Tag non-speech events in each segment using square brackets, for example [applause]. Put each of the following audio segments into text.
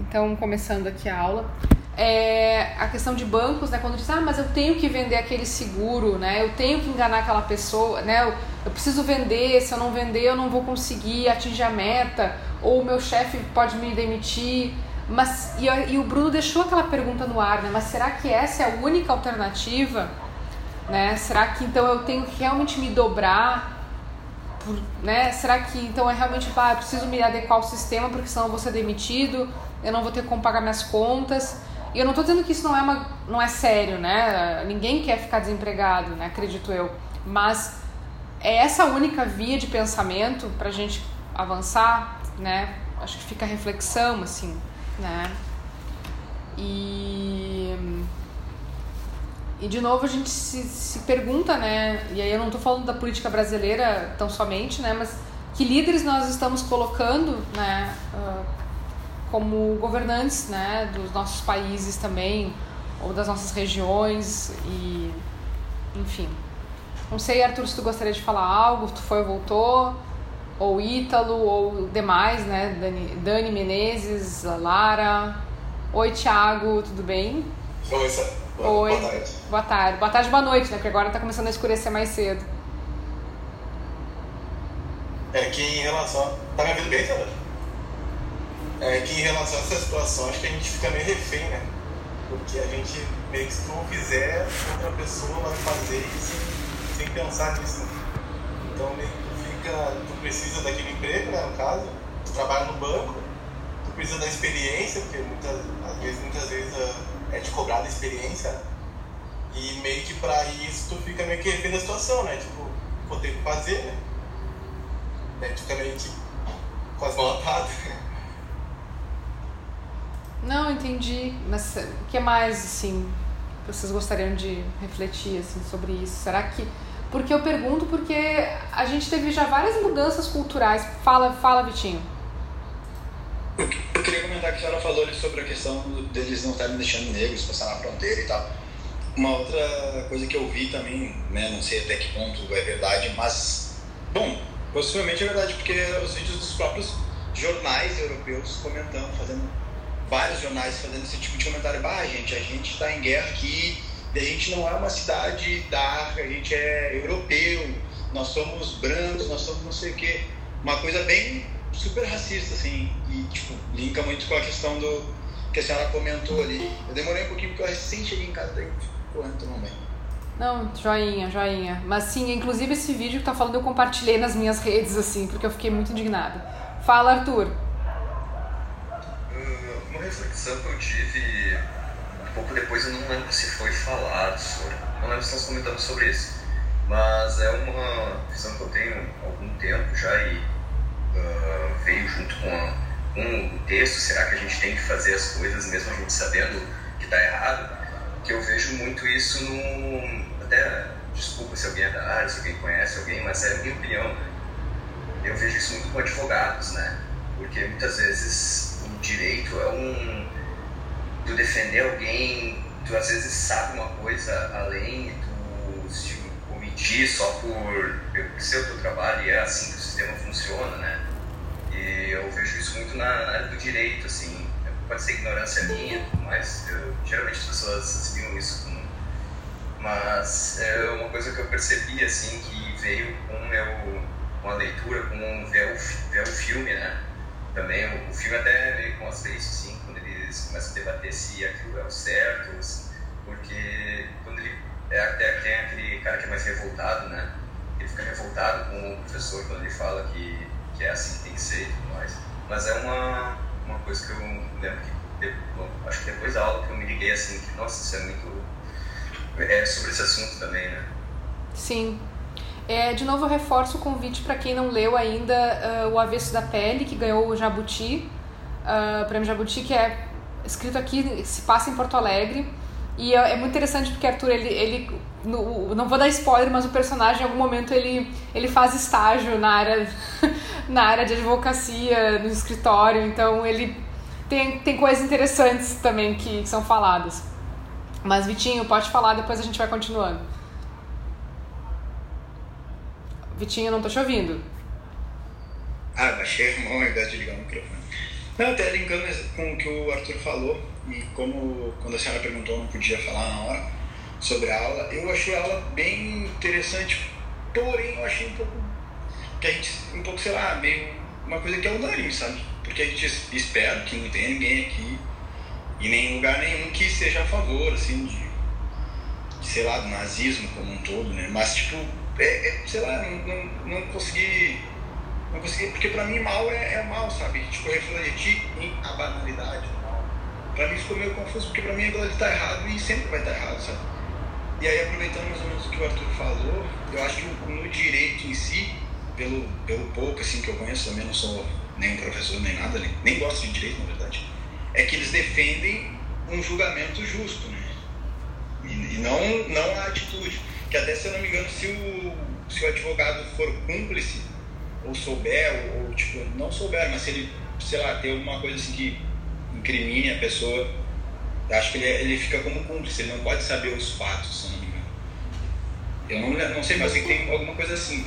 Então, começando aqui a aula. É, a questão de bancos, né? Quando diz, ah, mas eu tenho que vender aquele seguro, né? Eu tenho que enganar aquela pessoa, né? Eu, eu preciso vender, se eu não vender eu não vou conseguir atingir a meta, ou o meu chefe pode me demitir. Mas, e, e, o Bruno deixou aquela pergunta no ar, né? Mas será que essa é a única alternativa? Né? Será que então eu tenho que realmente me dobrar? Por, né? Será que então é realmente, ah, eu preciso me adequar ao sistema porque senão eu vou ser demitido, eu não vou ter como pagar minhas contas? E eu não estou dizendo que isso não é, uma, não é sério, né? Ninguém quer ficar desempregado, né? Acredito eu. Mas é essa única via de pensamento para a gente avançar, né? Acho que fica a reflexão, assim, né? E e de novo a gente se, se pergunta, né? E aí eu não estou falando da política brasileira tão somente, né? Mas que líderes nós estamos colocando, né? Uh, como governantes, né? Dos nossos países também ou das nossas regiões e enfim. Não sei, Arthur, se tu gostaria de falar algo, tu foi ou voltou, ou Ítalo, ou demais, né? Dani, Dani Menezes, Lara. Oi, Thiago, tudo bem? Oi, Oi. Boa tarde. Boa tarde. Boa tarde, boa noite, né? Porque agora tá começando a escurecer mais cedo. É que em relação. Tá me ouvindo bem, Sandra? É que em relação a essa situação, acho que a gente fica meio refém, né? Porque a gente, meio que se tu fizer, outra pessoa vai fazer isso sem, pensar nisso. Né? Então, meio que fica. Tu precisa daquele emprego, né? No caso, tu trabalha no banco, tu precisa da experiência, porque muitas, às vezes, muitas vezes. Uh, é te cobrar da experiência. E meio que pra isso tu fica meio que refém da situação, né? Tipo, vou ter que fazer, né? Tu fica meio que com as. Não, entendi. Mas o que mais, assim, vocês gostariam de refletir, assim, sobre isso? Será que... Porque eu pergunto porque a gente teve já várias mudanças culturais. Fala, fala Vitinho. Eu, queria comentar que a senhora falou sobre a questão deles não estarem deixando negros passar na fronteira e tal. Uma outra coisa que eu vi também, né, não sei até que ponto é verdade, mas, bom, possivelmente é verdade, porque os vídeos dos próprios jornais europeus comentando, fazendo vários jornais fazendo esse tipo de comentário. Bah, gente, a gente está em guerra aqui, a gente não é uma cidade da África, a gente é europeu, nós somos brancos, nós somos não sei o quê. Uma coisa bem super racista, assim, e, tipo, linka muito com a questão do que a senhora comentou ali. Eu demorei um pouquinho porque eu recém cheguei em casa, daí correndo tomar banho. Não, joinha, joinha. Mas sim, inclusive esse vídeo que tá falando eu compartilhei nas minhas redes, assim, porque eu fiquei muito indignada. Fala, Arthur. Reflexão que eu tive um pouco depois, eu não lembro se foi falado sobre. Não lembro se nós comentamos sobre isso. Mas é uma visão que eu tenho há algum tempo já e uh, veio junto com, a, com o texto, será que a gente tem que fazer as coisas mesmo a gente sabendo que está errado? Que eu vejo muito isso no. Até, desculpa se alguém é da área, se alguém conhece alguém, mas é a minha opinião. Eu vejo isso muito com advogados, né? Porque muitas vezes direito é um. Tu defender alguém, tu às vezes sabe uma coisa além, tu se omitir só por ser o teu trabalho e é assim que o sistema funciona, né? E eu vejo isso muito na, área do direito, assim. Pode ser ignorância minha, mas eu, geralmente as pessoas assimilam isso com. Mas é uma coisa que eu percebi, assim, que veio com, meu, com a leitura, com ver o, ver o filme, né? Também, o, filme até veio com as leis, assim, quando eles começam a debater se aquilo é o certo, porque quando ele. É, até tem aquele cara que é mais revoltado, né? Ele fica revoltado com o professor quando ele fala que que é assim que tem que ser e tudo mais. Mas é uma, uma coisa que eu lembro que, bom, acho que depois da aula que eu me liguei assim, que nossa, isso é muito. É sobre esse assunto também, né? Sim. É, de novo, eu reforço o convite para quem não leu ainda uh, O Avesso da Pele, que ganhou o Jabuti, uh, o prêmio Jabuti, que é escrito aqui, se passa em Porto Alegre. E é, é muito interessante porque Arthur, ele, ele no, não vou dar spoiler, mas o personagem em algum momento ele, ele faz estágio na área [laughs] na área de advocacia, no escritório, então ele tem, tem coisas interessantes também que, que são faladas. Mas Vitinho, pode falar, depois a gente vai continuando. Vitinho, não tô te ouvindo. Ah, baixei a mão ao invés de ligar o microfone. Não, até linkando com o que o Arthur falou, e como quando a senhora perguntou, não podia falar na hora sobre a aula, eu achei a aula bem interessante, porém eu achei um pouco, que a gente, um pouco, sei lá, meio uma coisa que é unânime, sabe? Porque a gente espera que não tenha ninguém aqui, em nenhum lugar nenhum, que seja a favor, assim, de, de sei lá, do nazismo como um todo, né? Mas, tipo, é, é, sei lá, não, não, não consegui não consegui, porque pra mim mal é, é mal, sabe? Tipo, refletir em a banalidade do mal. Pra mim ficou meio confuso, porque pra mim aquilo ali tá errado e sempre vai estar tá errado, sabe? E aí, aproveitando mais ou menos o que o Arthur falou, eu acho que no direito em si, pelo, pelo pouco assim que eu conheço, também não sou nem professor nem nada, nem, nem gosto de direito, na verdade, é que eles defendem um julgamento justo, né? E, e não, não a atitude. Que até, se eu não me engano, se o, se o advogado for cúmplice ou souber, ou, ou, tipo, não souber, mas se ele, sei lá, tem alguma coisa assim que incrimine a pessoa, acho que ele, ele fica como cúmplice, ele não pode saber os fatos, se eu não me engano. Eu não, não sei, mas tem alguma coisa assim.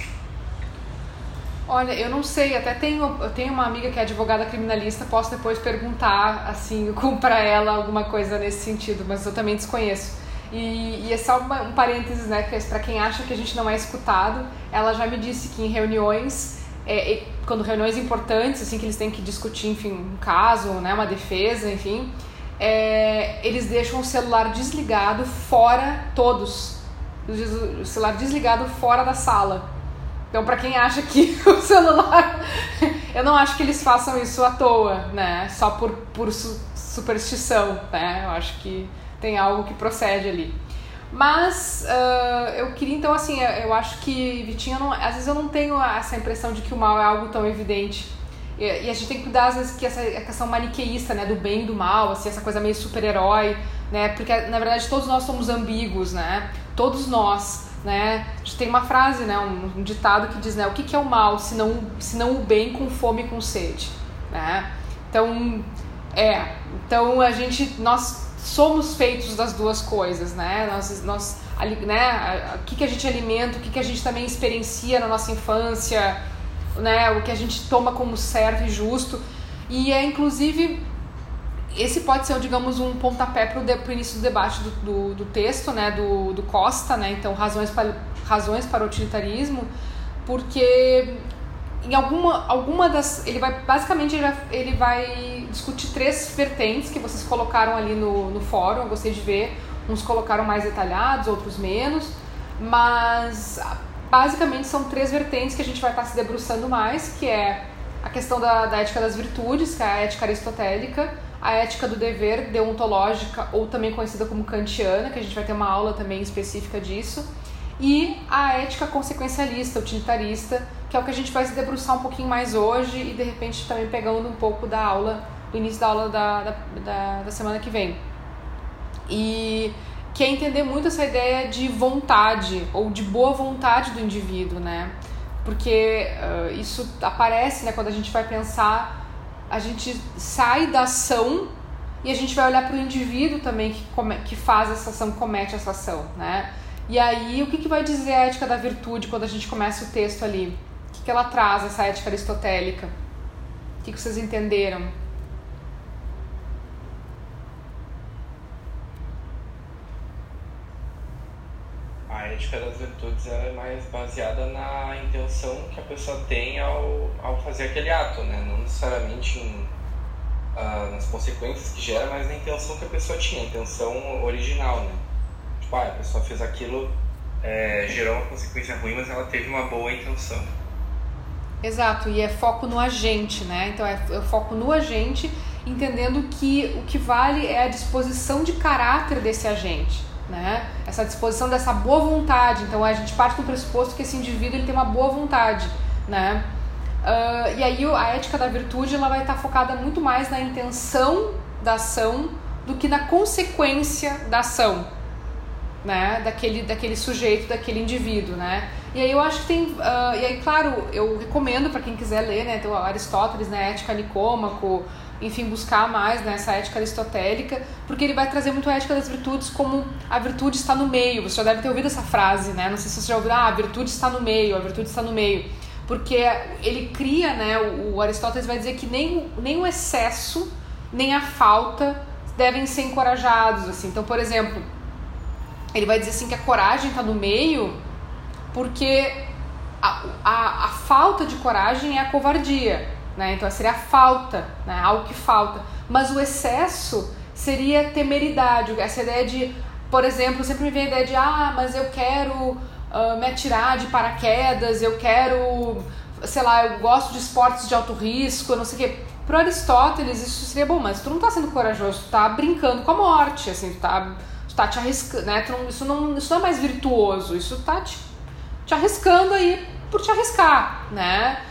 Olha, eu não sei, até tenho, eu tenho uma amiga que é advogada criminalista, posso depois perguntar, assim, [laughs] para ela alguma coisa nesse sentido, mas eu também desconheço. E, e é só uma, um parênteses, né, que para quem acha que a gente não é escutado, ela já me disse que em reuniões é, quando reuniões importantes, assim, que eles têm que discutir, enfim, um caso, né, uma defesa, enfim, é, eles deixam o celular desligado fora, todos, o celular desligado fora da sala. Então, para quem acha que [laughs] o celular, eu não acho que eles façam isso à toa, né, só por, por superstição, né, eu acho que tem algo que procede ali. Mas uh, eu queria então assim, eu acho que Vitinho, não, às vezes eu não tenho essa impressão de que o mal é algo tão evidente. E, e a gente tem que cuidar às vezes que essa questão maniqueísta, né, do bem e do mal, assim, essa coisa meio super-herói, né? Porque na verdade todos nós somos ambíguos, né? Todos nós, né? A gente tem uma frase, né, um, um ditado que diz, né, o que, que é o mal, se não, se não o bem com fome e com sede, né? Então, é, então a gente nós somos feitos das duas coisas, né? Nós, nós, né? O que, que a gente alimenta, o que, que a gente também experiencia na nossa infância, né? O que a gente toma como certo e justo. E é inclusive esse pode ser, digamos, um pontapé para o início do debate do, do, do, texto, né, do, do Costa, né, então razões para, razões para o utilitarismo, porque em alguma, alguma das. Ele vai. Basicamente, ele vai, ele vai discutir três vertentes que vocês colocaram ali no, no fórum. Eu gostei de ver. Uns colocaram mais detalhados, outros menos. Mas basicamente são três vertentes que a gente vai estar se debruçando mais, que é a questão da, da ética das virtudes, que é a ética aristotélica, a ética do dever deontológica, ou também conhecida como kantiana, que a gente vai ter uma aula também específica disso, e a ética consequencialista, utilitarista, que é o que a gente vai se debruçar um pouquinho mais hoje e de repente também pegando um pouco da aula, do início da aula da, da, da, da semana que vem. E que é entender muito essa ideia de vontade ou de boa vontade do indivíduo, né? Porque uh, isso aparece, né, quando a gente vai pensar, a gente sai da ação e a gente vai olhar para o indivíduo também que, come, que faz essa ação, comete essa ação, né? E aí, o que, que vai dizer a ética da virtude quando a gente começa o texto ali? que, que ela traz, essa ética aristotélica? O que, que vocês entenderam? A ética das virtudes é mais baseada na intenção que a pessoa tem ao, ao fazer aquele ato, né? não necessariamente em, uh, nas consequências que gera, mas na intenção que a pessoa tinha, a intenção original. Né? Tipo, ah, a pessoa fez aquilo, é, gerou uma consequência ruim, mas ela teve uma boa intenção. Exato, e é foco no agente, né? Então é, é foco no agente, entendendo que o que vale é a disposição de caráter desse agente, né? Essa disposição dessa boa vontade. Então a gente parte do pressuposto que esse indivíduo ele tem uma boa vontade, né? Uh, e aí a ética da virtude ela vai estar focada muito mais na intenção da ação do que na consequência da ação, né? Daquele, daquele sujeito, daquele indivíduo, né? E aí eu acho que tem. Uh, e aí, claro, eu recomendo para quem quiser ler, né? Tem o Aristóteles, né? Ética Nicômaco, enfim, buscar mais nessa né, ética aristotélica, porque ele vai trazer muito a ética das virtudes como a virtude está no meio. Você já deve ter ouvido essa frase, né? Não sei se você já ouviu, ah, a virtude está no meio, a virtude está no meio. Porque ele cria, né? O, Aristóteles vai dizer que nem, nem o excesso nem a falta devem ser encorajados, assim. Então, por exemplo, ele vai dizer assim que a coragem está no meio porque a, a, a, falta de coragem é a covardia, né? Então seria a falta, né? Algo que falta. Mas o excesso seria temeridade. Essa ideia de, por exemplo, sempre me vem a ideia de ah, mas eu quero uh, me atirar de paraquedas, eu quero, sei lá, eu gosto de esportes de alto risco, não sei o quê. Para Aristóteles isso seria bom, mas tu não está sendo corajoso, tu tá brincando com a morte, assim, tu tá, tu tá te arriscando, né? Não, isso, não, isso não é mais virtuoso, isso tá te, te arriscando aí por te arriscar, né?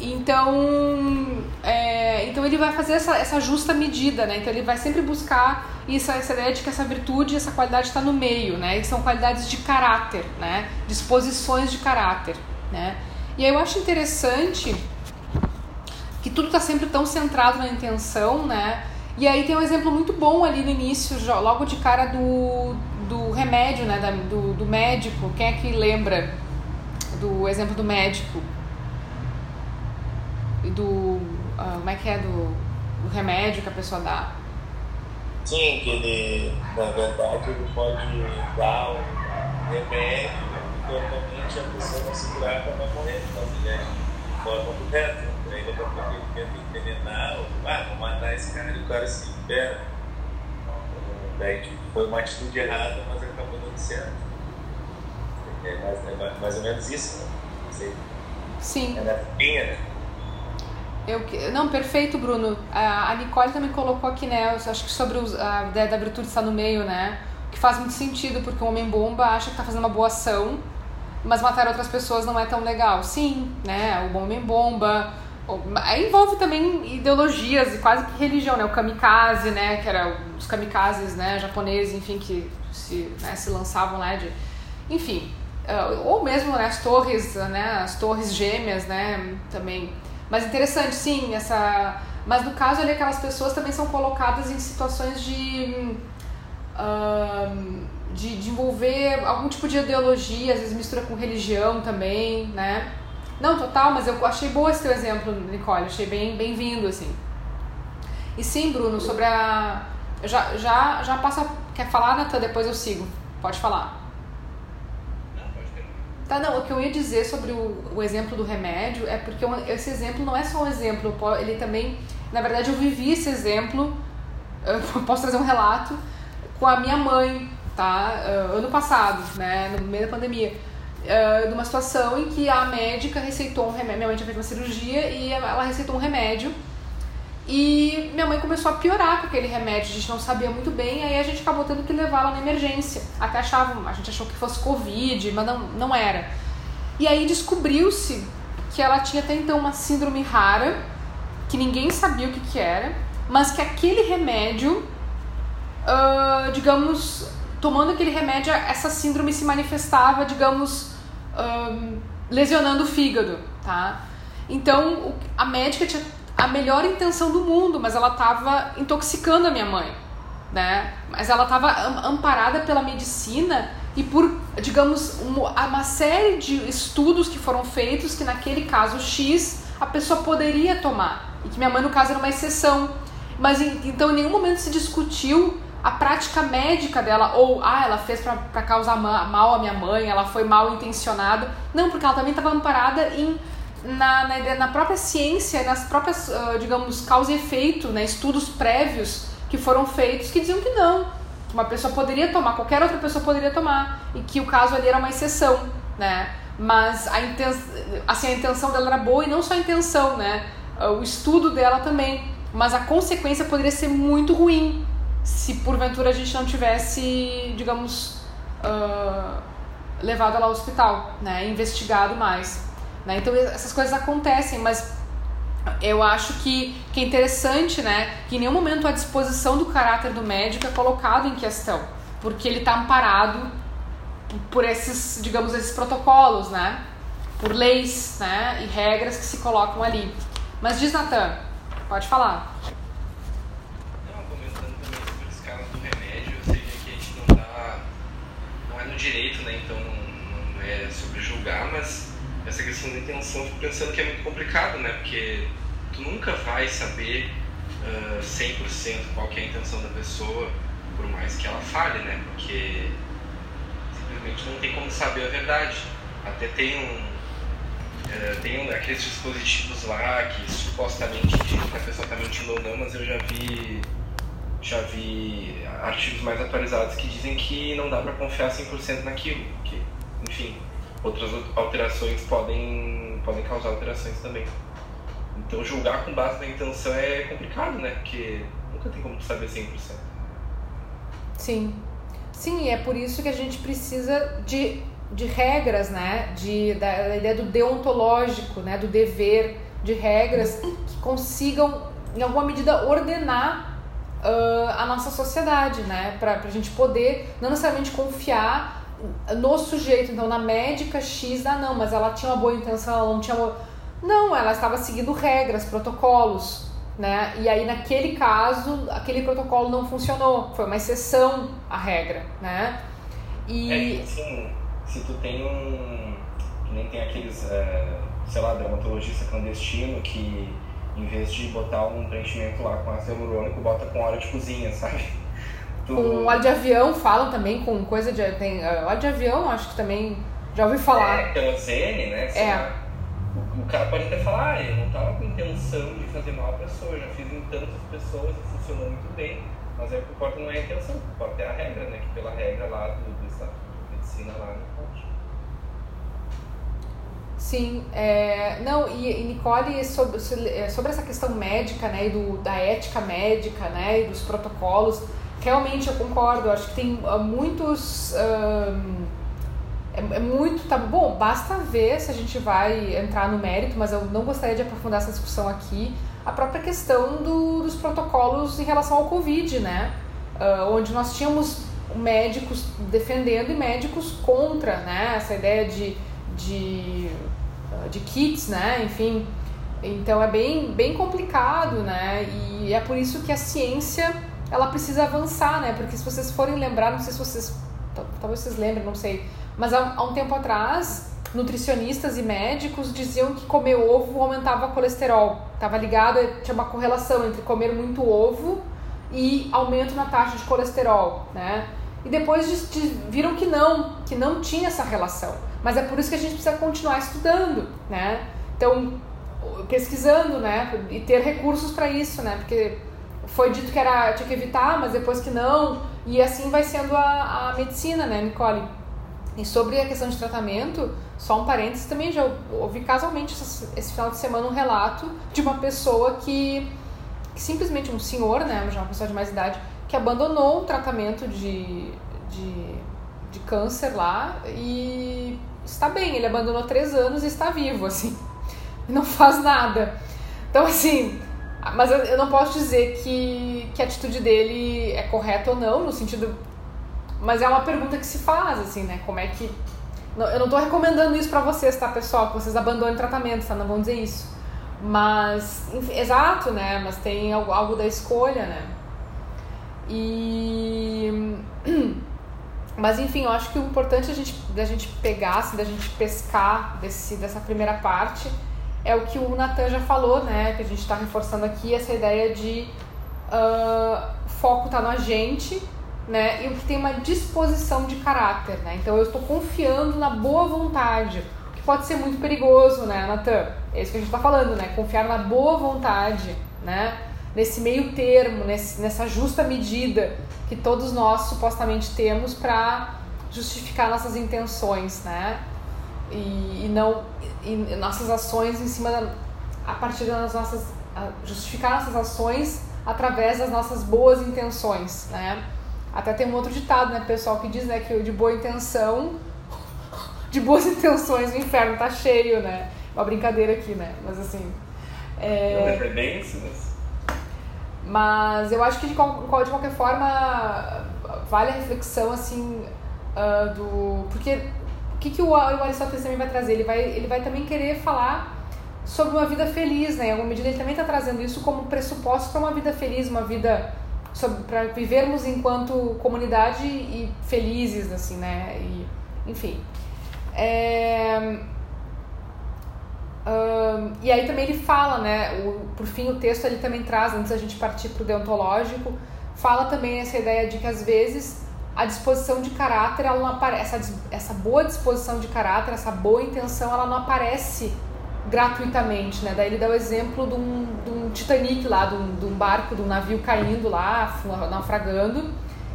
Então, é, então ele vai fazer essa, essa justa medida, né? Então ele vai sempre buscar isso, essa ideia de que essa virtude, essa qualidade está no meio, né? E são qualidades de caráter, né? Disposições de caráter, né? E aí eu acho interessante que tudo está sempre tão centrado na intenção, né? E aí tem um exemplo muito bom ali no início, logo de cara do, do remédio, né? Da, do, do médico. Quem é que lembra do exemplo do médico? E do. Uh, como é que é? Do, do remédio que a pessoa dá? Sim, que ele, na verdade, ele pode dar um remédio que normalmente a pessoa não se cura para morrer, mas ele é de forma correta Aí daqui a pouco ele tenta envenenar, ou ah, vou matar esse cara, e o cara se libera. Daí tipo, foi uma atitude errada, mas acabou dando certo. É mais, é mais ou menos isso, né? Sei. Sim. É na pinha, né? Eu, não, perfeito, Bruno. A Nicole também colocou aqui, né? Acho que sobre a ideia da virtude estar no meio, né? Que faz muito sentido, porque o homem-bomba acha que está fazendo uma boa ação, mas matar outras pessoas não é tão legal. Sim, né? O homem-bomba, Aí envolve também ideologias e quase que religião, né? O kamikaze, né? Que era os kamikazes, né? Japoneses, enfim, que se, né? se lançavam lá de... Enfim, uh, ou mesmo né? as torres, né? As torres gêmeas, né? Também. Mas interessante, sim, essa... Mas no caso ali, aquelas pessoas também são colocadas em situações de... Uh, de, de envolver algum tipo de ideologia, às vezes mistura com religião também, né? Não, total, mas eu achei boa esse teu exemplo, Nicole, achei bem bem-vindo, assim. E sim, Bruno, sobre a. Já, já, já passa. Quer falar, Natan? Depois eu sigo. Pode falar. Tá, não, o que eu ia dizer sobre o, o exemplo do remédio é porque esse exemplo não é só um exemplo, ele também. Na verdade, eu vivi esse exemplo, [laughs] posso trazer um relato, com a minha mãe, tá? Ano passado, né? No meio da pandemia uh, de uma situação em que a médica receitou um remédio. Minha mãe tinha feito uma cirurgia e ela receitou um remédio. E minha mãe começou a piorar com aquele remédio, a gente não sabia muito bem, aí a gente acabou tendo que levá-la na emergência. Até achava, a gente achou que fosse Covid, mas não, não era. E aí descobriu-se que ela tinha até então uma síndrome rara, que ninguém sabia o que, que era, mas que aquele remédio, uh, digamos, tomando aquele remédio, essa síndrome se manifestava, digamos, um, lesionando o fígado, tá? Então, a médica tinha a melhor intenção do mundo, mas ela estava intoxicando a minha mãe, né? Mas ela estava amparada pela medicina e por, digamos, uma, uma série de estudos que foram feitos que naquele caso X a pessoa poderia tomar e que minha mãe no caso era uma exceção. Mas então em nenhum momento se discutiu a prática médica dela, ou ah, ela fez para causar mal à minha mãe, ela foi mal intencionada. Não, porque ela também estava amparada em, na, na, na, própria ciência, nas próprias, uh, digamos, causa e efeito, né, estudos prévios que foram feitos que diziam que não, que uma pessoa poderia tomar, qualquer outra pessoa poderia tomar, e que o caso ali era uma exceção, né? Mas a, inten assim, a intenção dela era boa e não só a intenção, né? O estudo dela também, mas a consequência poderia ser muito ruim, se porventura a gente não tivesse, digamos, uh, levado ela ao hospital, né, investigado mais. Né? Então essas coisas acontecem, mas eu acho que, que é interessante, né, que em nenhum momento a disposição do caráter do médico é colocado em questão, porque ele está amparado por esses, digamos, esses protocolos, né, por leis, né, e regras que se colocam ali. Mas diz Natan, pode falar. direito, né? Então não, não é sobre julgar, mas essa questão da intenção, fico pensando que é muito complicado, né? Porque tu nunca vai saber uh, 100% qual que é a intenção da pessoa, por mais que ela fale, né? Porque simplesmente não tem como saber a verdade. Até tem um. Uh, tem um, aqueles dispositivos lá que supostamente dizem que a pessoa está mentindo ou não, mas eu já vi já vi artigos mais atualizados que dizem que não dá para confiar 100% naquilo, que, enfim, outras alterações podem, podem causar alterações também. Então julgar com base na intenção é complicado, né? Porque nunca tem como saber 100%. Sim. Sim, é por isso que a gente precisa de, de regras, né? De, da, da ideia do deontológico, né? Do dever, de regras que consigam, em alguma medida, ordenar uh, a nossa sociedade, né? Para a gente poder não necessariamente confiar no sujeito, então na médica X, ah não, mas ela tinha uma boa intenção, ela não tinha uma... Não, ela estava seguindo regras, protocolos, né? E aí naquele caso, aquele protocolo não funcionou, foi uma exceção à regra, né? E... É, assim, se tu tem um... que nem tem aqueles, é, sei lá, dermatologista clandestino que em vez de botar um preenchimento lá com ácido hialurônico, bota com óleo de cozinha, sabe? Com óleo de avião falam também, com coisa de. Tem, uh, óleo de avião, acho que também já ouvi falar. É, querosene, né? Sei é. Lá. O, o cara pode até falar, ah, eu não tava com intenção de fazer mal à pessoa, já fiz em tantas pessoas e funcionou muito bem. Mas aí o que importa não é a intenção, o que importa é a regra, né? Que pela regra lá do, do estado de medicina lá não pode. Sim, é, não, e, e Nicole, sobre, é, sobre essa questão médica, né, e do, da ética médica, né, e dos protocolos, realmente eu concordo, acho que tem uh, muitos... Um, é, é, muito, tá bom, basta ver se a gente vai entrar no mérito, mas eu não gostaria de aprofundar essa discussão aqui, a própria questão do, dos protocolos em relação ao Covid, né, uh, onde nós tínhamos médicos defendendo e médicos contra, né, essa ideia de de, de kits, né? Enfim, então é bem, bem complicado, né? E é por isso que a ciência ela precisa avançar, né? Porque se vocês forem lembrar, não sei se vocês talvez vocês lembrem, não sei, mas há, há um tempo atrás nutricionistas e médicos diziam que comer ovo aumentava colesterol. Tava ligado, tinha uma correlação entre comer muito ovo e aumento na taxa de colesterol, né? E depois de, de, viram que não, que não tinha essa relação. Mas é por isso que a gente precisa continuar estudando, né? Então, pesquisando, né? E ter recursos para isso, né? Porque foi dito que era tinha que evitar, mas depois que não. E assim vai sendo a, a medicina, né, Nicole? E sobre a questão de tratamento, só um parênteses, também já ouvi casualmente esse, final de semana um relato de uma pessoa que, que simplesmente, um senhor, né, já uma pessoa de mais idade, que abandonou um tratamento de, de, de câncer lá e está bem, ele abandonou três anos e está vivo, assim, [laughs] não faz nada. Então, assim, mas eu, eu não posso dizer que, que a atitude dele é correta ou não, no sentido. Mas é uma pergunta que se faz, assim, né? Como é que. Eu não estou recomendando isso para vocês, tá, pessoal? Que vocês abandonem o tratamento, tá? Não vão dizer isso. Mas, enfim, exato, né? Mas tem algo, algo da escolha, né? E. [clears throat] Mas enfim, eu acho que o importante a gente, da gente pegar, assim, da gente pescar desse, dessa primeira parte é o que o Natan já falou, né? Que a gente está reforçando aqui, essa ideia de uh, foco tá na gente, né? E o que tem uma disposição de caráter, né? Então eu estou confiando na boa vontade, o que pode ser muito perigoso, né, Natan? É isso que a gente está falando, né? Confiar na boa vontade, né? Nesse meio termo, nesse, nessa justa medida que todos nós supostamente temos para justificar nossas intenções, né? E, e não e nossas ações em cima da, a partir das nossas justificar nossas ações através das nossas boas intenções, né? Até tem um outro ditado, né, pessoal, que diz, né, que de boa intenção, [laughs] de boas intenções o inferno tá cheio, né? Uma brincadeira aqui, né? Mas assim, é... É mas... Eu acho que de, de qualquer forma vale a reflexão assim uh, do porque que, que o, Aristóteles também vai trazer? Ele vai, ele vai também querer falar sobre uma vida feliz, né? Em alguma medida ele também está trazendo isso como pressuposto para uma vida feliz, uma vida para vivermos enquanto comunidade e felizes, assim, né? E, enfim. É... Uh, e aí também ele fala, né? O, por fim, o texto ele também traz, antes da gente partir para o deontológico, fala também essa ideia de que às vezes a disposição de caráter, ela não aparece, essa, essa boa disposição de caráter, essa boa intenção, ela não aparece gratuitamente, né? Daí ele dá o exemplo de um, de um Titanic lá, de um, de um barco, de um navio caindo lá, naufragando.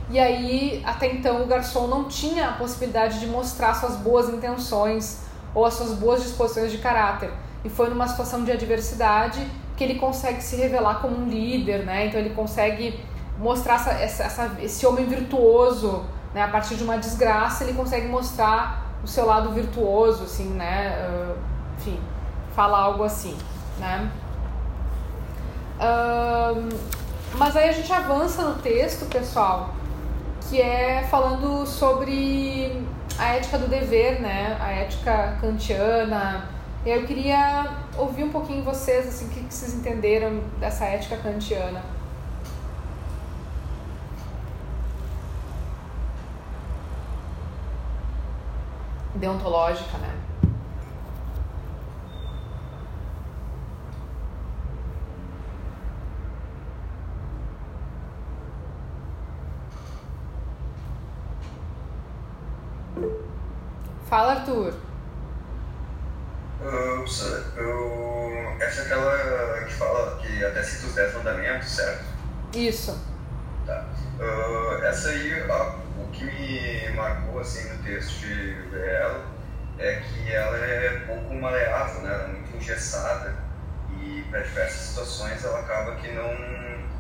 E aí, até então, o garçom não tinha a possibilidade de mostrar suas boas intenções ou as suas boas disposições de caráter. E foi numa situação de adversidade que ele consegue se revelar como um líder, né? Então ele consegue mostrar essa, essa, esse homem virtuoso, né? A partir de uma desgraça ele consegue mostrar o seu lado virtuoso, assim, né? Uh, enfim, falar algo assim, né? Uh, mas aí a gente avança no texto, pessoal, que é falando sobre a ética do dever, né? A ética kantiana. Eu queria ouvir um pouquinho vocês, assim, o que vocês entenderam dessa ética kantiana. Deontológica, né? Fala, Arthur. Uh, eu, essa é aquela que fala, que até cita os 10 mandamentos, certo? Isso. Tá. Uh, essa aí, a, que me marcou assim no texto de ela é que ela é pouco maleável, né? Ela é muito engessada e para diversas situações ela acaba que não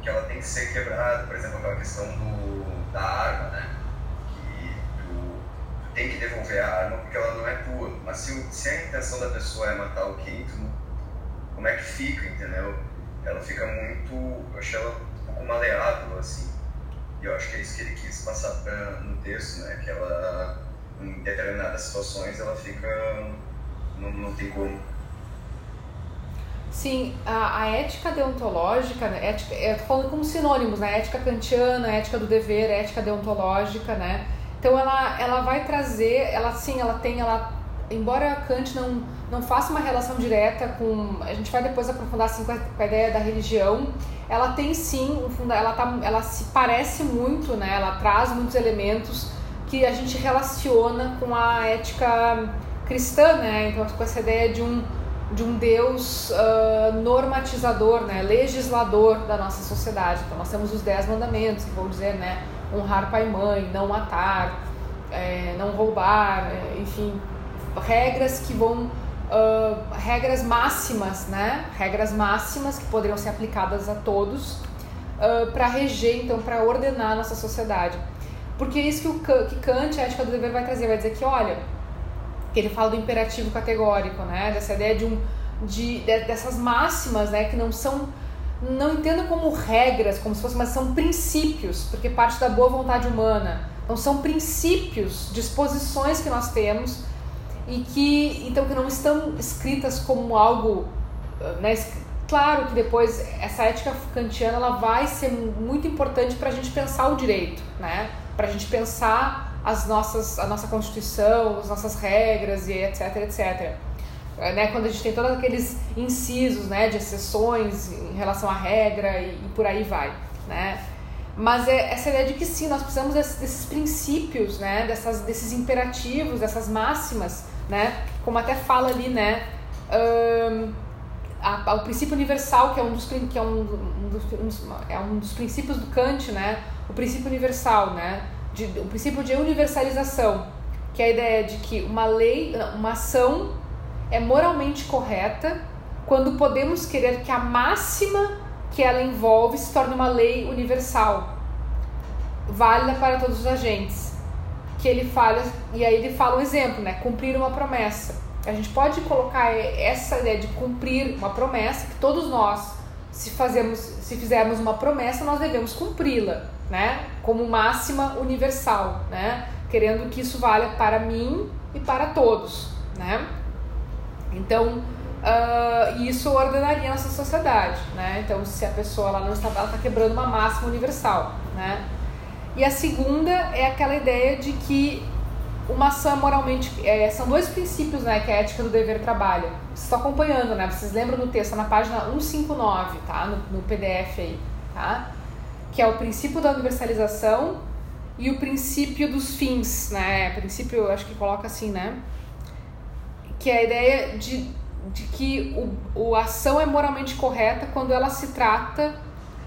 que ela tem que ser quebrada, por exemplo aquela questão do, da arma, né? tem que devolver a arma porque ela não é tua. Mas se, se a intenção da pessoa é matar o quinto, como é que fica, entendeu? Ela fica muito, eu acho ela um pouco maleável, assim. E eu acho que é isso que ele quis passar pra, no texto, né? Que ela, em determinadas situações, ela fica, não, não tem como. Sim, a, a ética deontológica, né, ética, eu tô falando como sinônimos, né? Ética kantiana, ética do dever, ética deontológica, né? Então ela, ela vai trazer, ela sim, ela tem, ela, embora Kant não, não faça uma relação direta com, a gente vai depois aprofundar assim com a, com a ideia da religião, ela tem sim um funda, ela tá, ela se parece muito, né? Ela traz muitos elementos que a gente relaciona com a ética cristã, né? Então com essa ideia de um de um Deus uh, normatizador, né, legislador da nossa sociedade. Então nós temos os dez mandamentos, que vão dizer, né, honrar pai e mãe, não matar, é, não roubar, é, enfim, regras que vão regras máximas, né? Regras máximas que poderiam ser aplicadas a todos uh, para reger, então, para ordenar a nossa sociedade. Porque é isso que, o, que Kant, a ética do dever, vai trazer, vai dizer que, olha, que ele fala do imperativo categórico, né? Dessa ideia de um de, de dessas máximas, né, que não são não entenda como regras, como se fossem, mas são princípios, porque parte da boa vontade humana. Então são princípios, disposições que nós temos e que então que não estão escritas como algo, né, claro que depois essa ética kantiana ela vai ser muito importante para a gente pensar o direito, né? Para a gente pensar as nossas, a nossa constituição, as nossas regras e etc, etc. É, né, quando a gente tem todos aqueles incisos né, de exceções em relação à regra e, e por aí vai. Né? Mas é essa ideia de que sim, nós precisamos desses princípios, né, dessas, desses imperativos, dessas máximas, né, como até fala ali, né, um, a, a, o princípio universal, que é um dos, que é um, um, dos, um, é um dos princípios do Kant, né, o princípio universal, né, de, o princípio de universalização, que é a ideia de que uma lei, uma ação é moralmente correta quando podemos querer que a máxima que ela envolve se torne uma lei universal, válida para todos os agentes. Que ele fala, e aí ele fala um exemplo, né? Cumprir uma promessa. A gente pode colocar essa ideia de cumprir uma promessa, que todos nós, se fazemos, se fizermos uma promessa, nós devemos cumpri-la, né? Como máxima universal, né? Querendo que isso valha para mim e para todos, né? Então, uh, isso ordenaria a nossa sociedade, né? Então, se a pessoa ela não está, ela está quebrando uma máxima universal, né? E a segunda é aquela ideia de que uma ação moralmente. É, são dois princípios, né? Que é a ética do dever trabalho. Vocês estão acompanhando, né? Vocês lembram do texto, tá na página 159, tá? No, no PDF aí, tá? Que é o princípio da universalização e o princípio dos fins, né? Princípio, eu acho que coloca assim, né? Que é a ideia de, de que o, o ação é moralmente correta quando ela se trata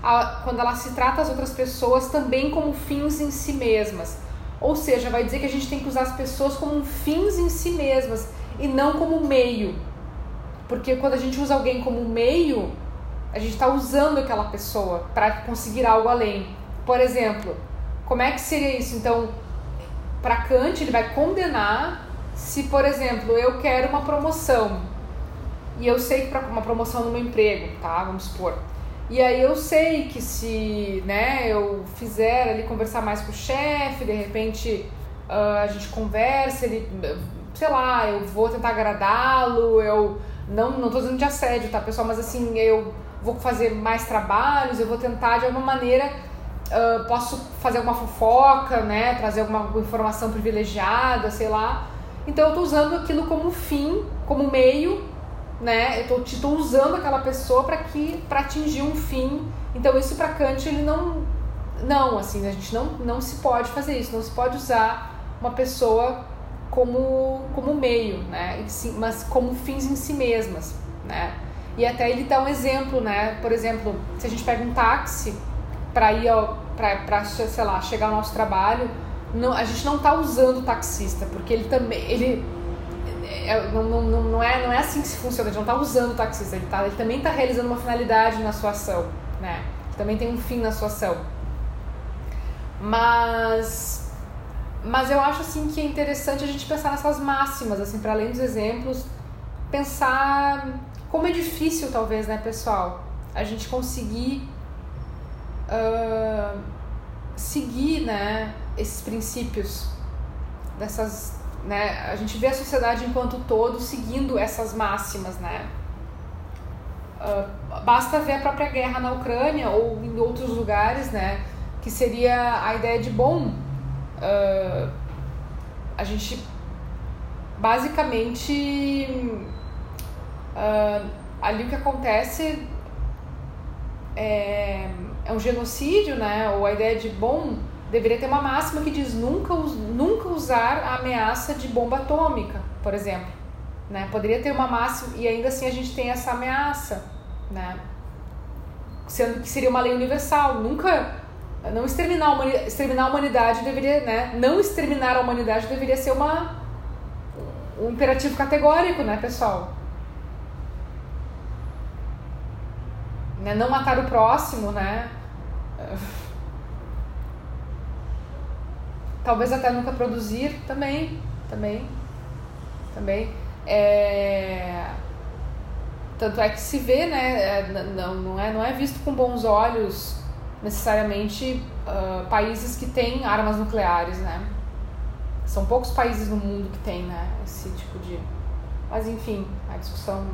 a, quando ela se trata as outras pessoas também como fins em si mesmas. Ou seja, vai dizer que a gente tem que usar as pessoas como fins em si mesmas e não como meio. Porque quando a gente usa alguém como meio, a gente está usando aquela pessoa para conseguir algo além. Por exemplo, como é que seria isso? Então, para Kant, ele vai condenar se, por exemplo, eu quero uma promoção e eu sei que para uma promoção no meu emprego, tá? Vamos supor. E aí eu sei que se né, eu fizer ali conversar mais com o chefe, de repente uh, a gente conversa, ele, sei lá, eu vou tentar agradá-lo, eu não, não tô dizendo de assédio, tá, pessoal? Mas assim, eu vou fazer mais trabalhos, eu vou tentar de alguma maneira, uh, posso fazer alguma fofoca, né, trazer alguma informação privilegiada, sei lá. Então eu tô usando aquilo como fim, como meio né? Eu tô, te tô usando aquela pessoa para que para atingir um fim. Então isso para Kant ele não não, assim, a gente não não se pode fazer isso, não se pode usar uma pessoa como como meio, né? Mas como fins em si mesmas, né? E até ele dá um exemplo, né? Por exemplo, se a gente pega um táxi para ir para sei lá, chegar ao nosso trabalho, não, a gente não tá usando o taxista, porque ele também ele é, não, não, não, é, não é assim que se funciona, ele não está usando o taxista, ele, tá, ele também está realizando uma finalidade na sua ação, né? Também tem um fim na sua ação. Mas, mas eu acho assim que é interessante a gente pensar nessas máximas, assim, para além dos exemplos, pensar como é difícil, talvez, né, pessoal, a gente conseguir uh, seguir, né, esses princípios dessas né? A gente vê a sociedade enquanto todo seguindo essas máximas, né? Uh, basta ver a própria guerra na Ucrânia ou em outros lugares, né? Que seria a ideia de bom. Uh, a gente basicamente uh, ali o que acontece é, é um genocídio, né? Ou a ideia de bom deveria ter uma máxima que diz nunca, nunca usar a ameaça de bomba atômica, por exemplo. Né? Poderia ter uma máxima e ainda assim a gente tem essa ameaça, né? sendo que seria uma lei universal. Nunca não exterminar a humanidade, exterminar a humanidade deveria, né? Não exterminar a humanidade deveria ser uma um imperativo categórico, né, pessoal? Né? Não matar o próximo, né? Talvez até nunca produzir também, também, também. É... Tanto é que se vê, né, é, não, não, é, não é visto com bons olhos necessariamente uh, países que têm armas nucleares, né? São poucos países no mundo que têm, né, esse tipo de... Mas enfim, a discussão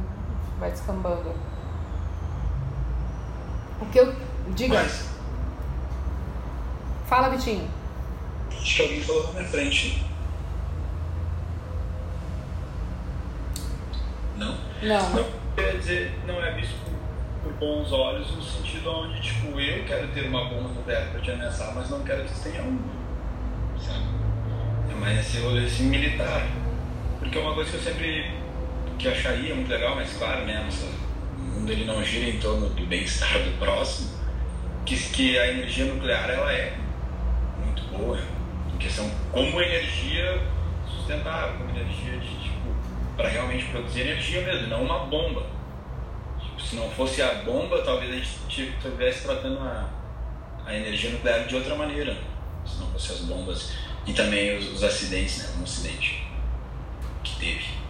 vai descambando. O que eu... Diga. Mas... Fala, Vitinho. Acho que alguém falou na minha frente. Não? Não. Não, quer dizer, não é visto por, por bons olhos no sentido onde, tipo, eu quero ter uma bomba nuclear pra te ameaçar, mas não quero que você tenha uma. Sabe? É mais esse rolê assim, militar. Porque é uma coisa que eu sempre que acharia muito legal, mas claro, né, nossa, o mundo ele não gira em torno do bem-estar do próximo, que, que a energia nuclear ela é muito boa, questão como energia sustentável, como energia de tipo para realmente produzir energia mesmo, não uma bomba. Tipo, se não fosse a bomba, talvez a gente estivesse tratando a, a energia nuclear de outra maneira, se não fosse as bombas e também os, os acidentes, né, um acidente que teve.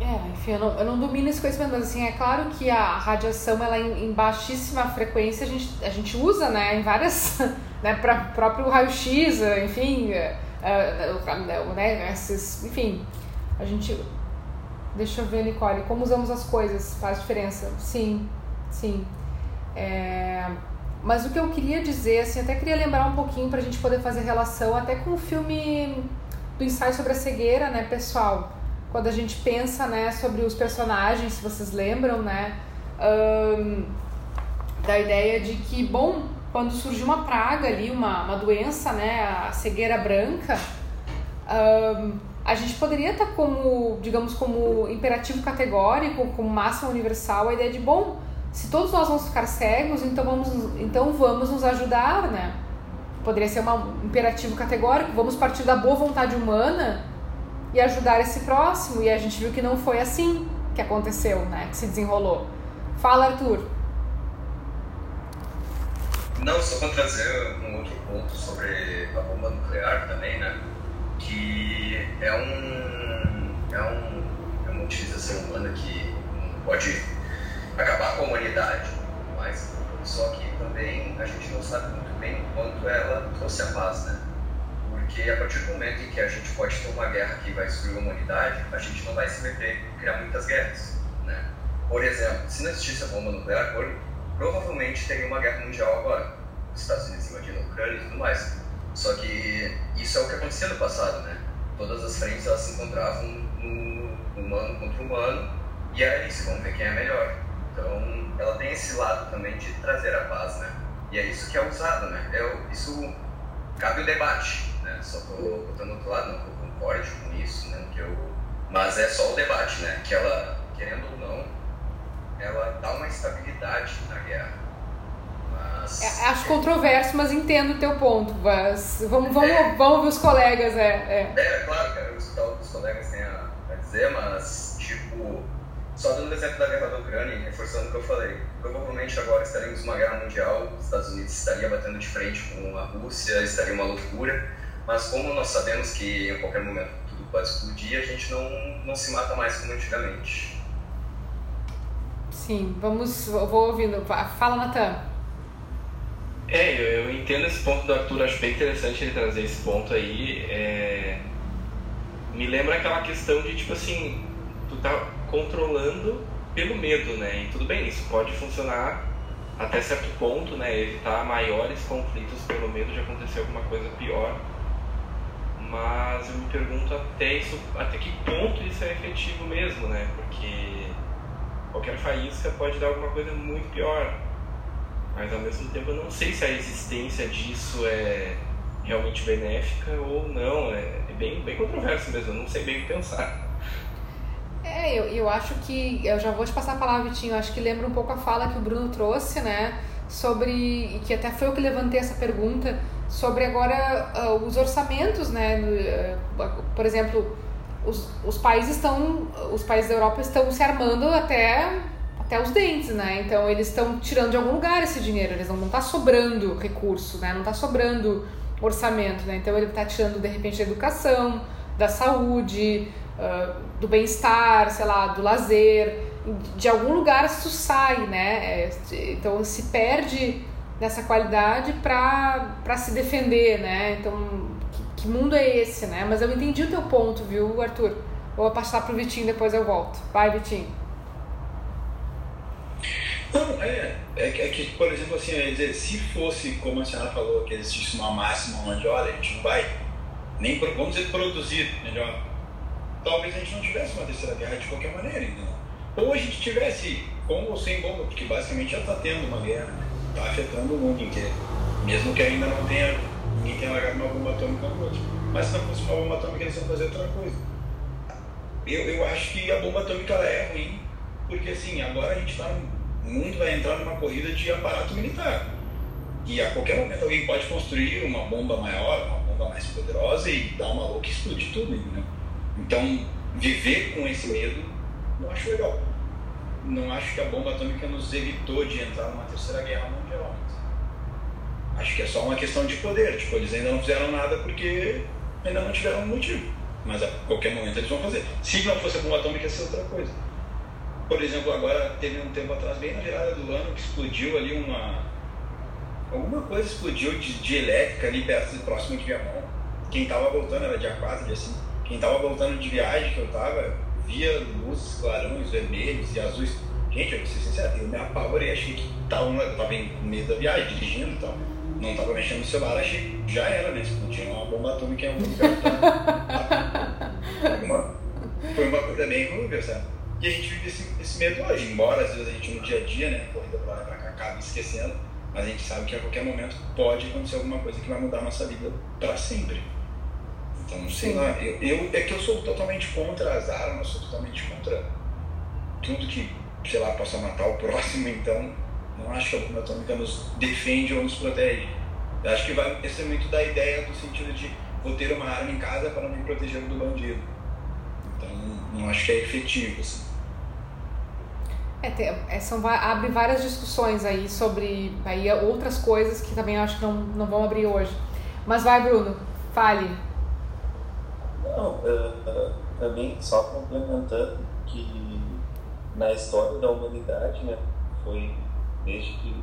É, enfim, eu não, eu não domino esse conhecimento, mas assim, é claro que a radiação, ela em, em baixíssima frequência, a gente, a gente usa, né, em várias, [laughs] né, para próprio raio-x, enfim, uh, né, esses, enfim, a gente, deixa eu ver, Nicole, como usamos as coisas faz diferença, sim, sim, é, mas o que eu queria dizer, assim, até queria lembrar um pouquinho para a gente poder fazer relação até com o filme do ensaio sobre a cegueira, né, pessoal? Quando a gente pensa, né, sobre os personagens, se vocês lembram, né, um, da ideia de que, bom, quando surgiu uma praga ali, uma, uma doença, né, a cegueira branca, um, a gente poderia estar como, digamos, como imperativo categórico, como máxima universal, a ideia de, bom, se todos nós vamos ficar cegos, então vamos, então vamos nos ajudar, né? Poderia ser um imperativo categórico, vamos partir da boa vontade humana e ajudar esse próximo. E a gente viu que não foi assim que aconteceu, né? Que se desenrolou. Fala, Arthur. Não, só para trazer um outro ponto sobre a bomba nuclear também, né? Que é um é um é uma utilização humana que pode acabar com a humanidade, mas só que também a gente não sabe muito bem o quanto ela trouxe a paz, né? Porque a partir do momento em que a gente pode ter uma guerra que vai destruir a humanidade, a gente não vai se meter em criar muitas guerras, né? Por exemplo, se não existisse a bomba nuclear, provavelmente teria uma guerra mundial agora. Os Estados Unidos invadindo a Ucrânia e tudo mais. Só que isso é o que acontecia no passado, né? Todas as frentes elas se encontravam no humano contra humano e era isso, vamos ver quem é melhor. Então, ela tem esse lado também de trazer a paz, né? E é isso que é usado, né? É, isso cabe o debate, né? Só tô botando outro lado, não que eu concorde com isso, né? Que eu... Mas é só o debate, né? Que ela, querendo ou não, ela dá uma estabilidade na guerra. Mas... É, acho controverso, mas entendo o teu ponto. Mas vamos, vamos, é. vamos ver os colegas, é. É, é claro, quero escutar o que os colegas têm a, a dizer, mas, tipo só dando o exemplo da guerra da Ucrânia, reforçando o que eu falei, provavelmente agora estaríamos numa guerra mundial, os Estados Unidos estaria batendo de frente com a Rússia, estaria uma loucura, mas como nós sabemos que em qualquer momento tudo pode explodir, a gente não, não se mata mais como antigamente. Sim, vamos, vou ouvindo. Fala, Natan. É, eu, eu, entendo esse ponto do Arthur, acho bem interessante ele trazer esse ponto aí. É... Me lembra aquela questão de, tipo assim, tu tá controlando pelo medo, né? E tudo bem, isso pode funcionar até certo ponto, né? Evitar maiores conflitos pelo medo de acontecer alguma coisa pior. Mas eu me pergunto até isso, até que ponto isso é efetivo mesmo, né? Porque qualquer faísca pode dar alguma coisa muito pior. Mas ao mesmo tempo eu não sei se a existência disso é realmente benéfica ou não. É, é bem, bem controverso mesmo, eu não sei bem o que pensar. É, eu, eu acho que. Eu já vou te passar a palavra, Vitinho. Acho que lembra um pouco a fala que o Bruno trouxe, né? Sobre. Que até foi eu que levantei essa pergunta. Sobre agora uh, os orçamentos, né? Uh, por exemplo, os, os países estão. Os países da Europa estão se armando até até os dentes, né? Então eles estão tirando de algum lugar esse dinheiro, eles não, não tá sobrando recurso, né? Não tá sobrando orçamento, né? Então ele está tirando de repente da educação, da saúde, uh, do bem-estar, sei lá, do lazer, de algum lugar isso sai, né? É, então se perde nessa qualidade para se defender, né? Então, que, que, mundo é esse, né? Mas eu entendi o teu ponto, viu, Arthur? Vou passar pro Vitinho, depois eu volto. Vai, Vitinho. Não, é, é, é que, por exemplo, assim, dizer, se fosse, como a senhora falou, que existisse uma máxima onde, olha, a gente não vai nem, vamos dizer, produzir melhor talvez a gente não tivesse uma terceira guerra de qualquer maneira, entendeu? Ou a gente tivesse com ou sem bomba, porque basicamente já está tendo uma guerra, está afetando o mundo inteiro. Mesmo que ainda não tenha, ninguém tenha largado uma bomba atômica no outro. Mas se não fosse uma bomba atômica, eles iam fazer outra coisa. Eu, eu acho que a bomba atômica ela é ruim, porque assim, agora a gente está. O mundo vai entrar numa corrida de aparato militar. E a qualquer momento alguém pode construir uma bomba maior, uma bomba mais poderosa e dar uma louca e explodir tudo, entendeu? Então, viver com esse medo, não acho legal. Não acho que a bomba atômica nos evitou de entrar numa terceira guerra mundial. Acho que é só uma questão de poder. Tipo, eles ainda não fizeram nada porque ainda não tiveram motivo. Mas a qualquer momento eles vão fazer. Se não fosse a bomba atômica, ia ser outra coisa. Por exemplo, agora teve um tempo atrás, bem na virada do ano, que explodiu ali uma. Alguma coisa explodiu de, de elétrica ali perto, próximo de Viamão. Quem estava voltando era dia 4, dia 5 quem tava voltando de viagem que eu tava, via luzes clarões, vermelhos e azuis. Gente, eu vou ser sincero, eu me apavorei, achei que tava, eu tava com medo da viagem, dirigindo e tal. não tava mexendo no celular, achei já era, né? Tinha uma bomba atômica em algum lugar. [laughs] uma, foi uma coisa bem horrível, sabe? E a gente vive esse, esse medo hoje, embora às vezes a gente no dia a dia, né, corrida pra lá e pra cá, acaba esquecendo, mas a gente sabe que a qualquer momento pode acontecer alguma coisa que vai mudar a nossa vida para sempre. Então, sei Sim. lá, eu, eu, é que eu sou totalmente contra as armas, sou totalmente contra tudo que, sei lá, possa matar o próximo, então não acho que a bomba atômica nos defende ou nos protege. Eu acho que vai ser muito da ideia do sentido de vou ter uma arma em casa para me proteger do bandido. Então, não acho que é efetivo, assim. É, tem, é, são, abre várias discussões aí sobre aí outras coisas que também acho que não, não vão abrir hoje. Mas vai, Bruno, fale. Não, uh, uh, também só complementando que na história da humanidade, né, foi desde que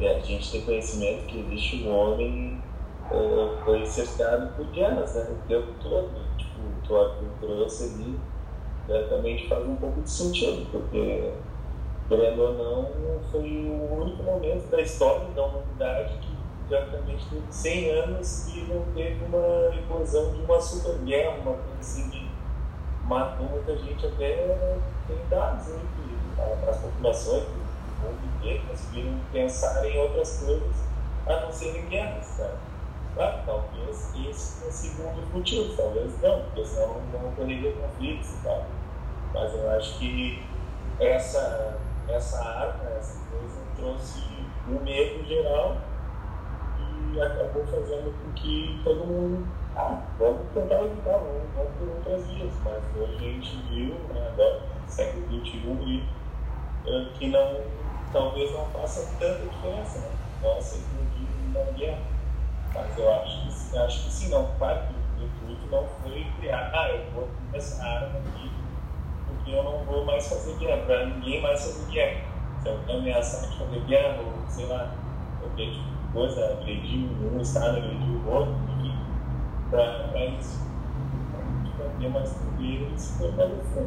é, a gente tem conhecimento que existe um homem uh, foi cercado por guerras, né, o tempo todo. Tipo, tu, trouxe ali certamente faz um pouco de sentido, porque, querendo ou não, foi o único momento da história da humanidade que praticamente teve 100 anos e não teve uma eclosão de uma super guerra, uma coisa assim que matou muita gente até tem dados aí que as populações do mundo inteiro conseguiram pensar em outras coisas a não serem guerras, sabe? Claro, talvez esse sido um dos motivos, talvez não, porque senão não ocorreria conflitos e tal. Mas eu acho que essa, essa arma, essa coisa, trouxe um medo geral acabou fazendo com que todo mundo. Ah, vamos tentar evitar, vamos, vamos por outras vias. Mas hoje a gente viu, né, agora, século XXI, e, que não, talvez não faça tanta diferença, né? Nossa, inclusive na guerra. Mas eu acho que, acho que sim, não. Claro que o intuito não foi criar, ah, eu vou essa arma aqui porque eu não vou mais fazer guerra, para ninguém mais fazer guerra. Se alguém ameaçar de fazer guerra, ou sei lá, tipo de coisa, agredir um Estado, agredir o outro, enfim, para isso. Para ter mais poder e se fortalecer.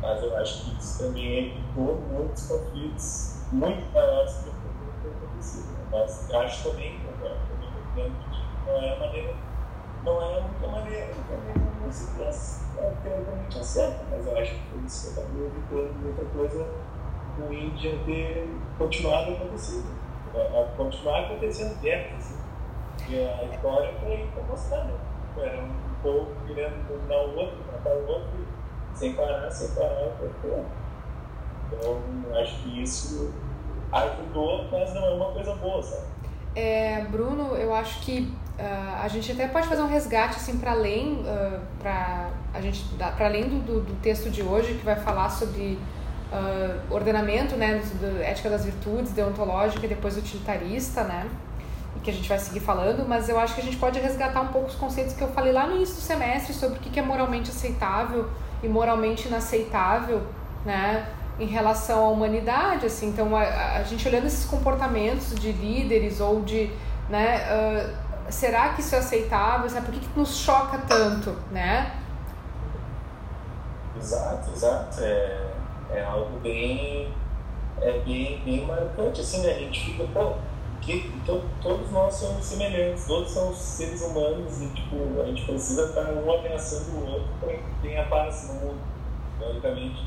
Mas eu acho que isso também evitou muitos conflitos muito maiores do que que acontecido. Mas acho também, concordo também, que não é a maneira, não é a única maneira, também não se pensa é teoricamente acerta, mas eu acho que por isso que acabou evitando muita coisa ruim de ter continuado acontecendo. A, a continuar acontecendo guerras. Assim. E a história foi mostrando. Era um povo querendo dominar o outro, matar o outro, sem parar, sem parar, foi Então, acho que isso ajudou, mas não é uma coisa boa, sabe? É, Bruno, eu acho que uh, a gente até pode fazer um resgate assim para além, uh, para a gente para além do, do, do, texto de hoje que vai falar sobre uh, ordenamento, né, do, ética das virtudes, deontológica e depois utilitarista, né, que a gente vai seguir falando. Mas eu acho que a gente pode resgatar um pouco os conceitos que eu falei lá no início do semestre sobre o que é moralmente aceitável e moralmente inaceitável, né, em relação à humanidade, assim. Então a, a gente olhando esses comportamentos de líderes ou de, né, uh, será que isso é aceitável? Sabe? Por que, que nos choca tanto, né? Exato, exato. É, é algo bem, é bem, bem marcante, assim, né? A gente fica, pô, que to, todos nós somos semelhantes, todos são seres humanos e, tipo, a gente precisa estar um ameaçando o outro para que tenha paz no mundo. Teoricamente,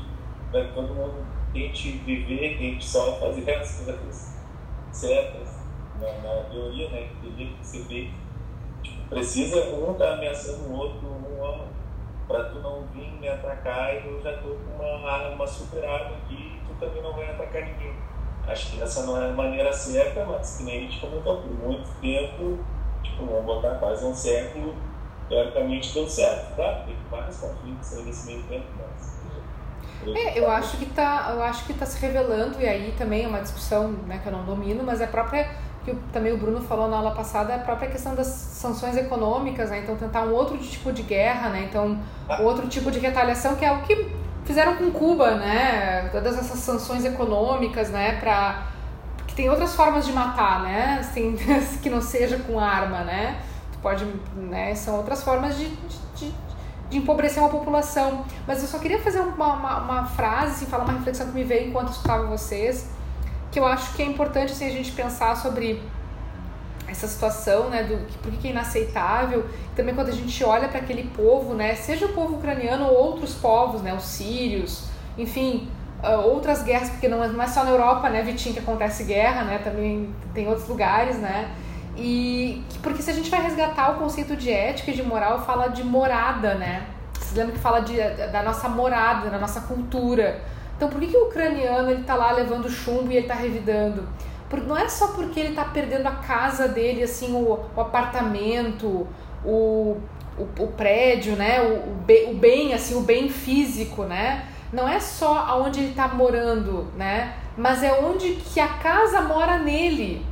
para que todo mundo tente viver, tente só fazer as coisas certas, na, na teoria, né, que teria que ser feito. Tipo, precisa um estar tá ameaçando o outro, um ama, para tu não vir me atacar e eu já estou com uma, uma super arma aqui e tu também não vai atacar ninguém. Acho que essa não é a maneira certa, mas que nem a gente comentou, por muito tempo, tipo, vamos botar quase um século, teoricamente deu certo, claro, teve vários conflitos aí nesse meio tempo, mas é, eu acho que tá, eu acho que tá se revelando e aí também é uma discussão, né, que eu não domino, mas é a própria que também o Bruno falou na aula passada, é a própria questão das sanções econômicas, né? Então tentar um outro tipo de guerra, né? Então outro tipo de retaliação que é o que fizeram com Cuba, né? Todas essas sanções econômicas, né, para que tem outras formas de matar, né? Assim, [laughs] que não seja com arma, né? Tu pode, né, são outras formas de, de de empobrecer uma população. Mas eu só queria fazer uma, uma, uma frase, falar uma reflexão que me veio enquanto escutava vocês, que eu acho que é importante assim, a gente pensar sobre essa situação, né, do por que é inaceitável. Também quando a gente olha para aquele povo, né, seja o povo ucraniano ou outros povos, né, os sírios, enfim, uh, outras guerras, porque não é, não é só na Europa, né, Vitinho, que acontece guerra, né, também tem outros lugares, né, e porque se a gente vai resgatar o conceito de ética e de moral, fala de morada, né, vocês lembram que fala de, da nossa morada, da nossa cultura. Então, por que, que o ucraniano ele tá lá levando chumbo e ele tá revidando? Porque não é só porque ele tá perdendo a casa dele, assim, o, o apartamento, o, o, o, prédio, né, o, o bem, assim, o bem físico, né? não é só aonde ele está morando, né? Mas é onde que a casa mora nele.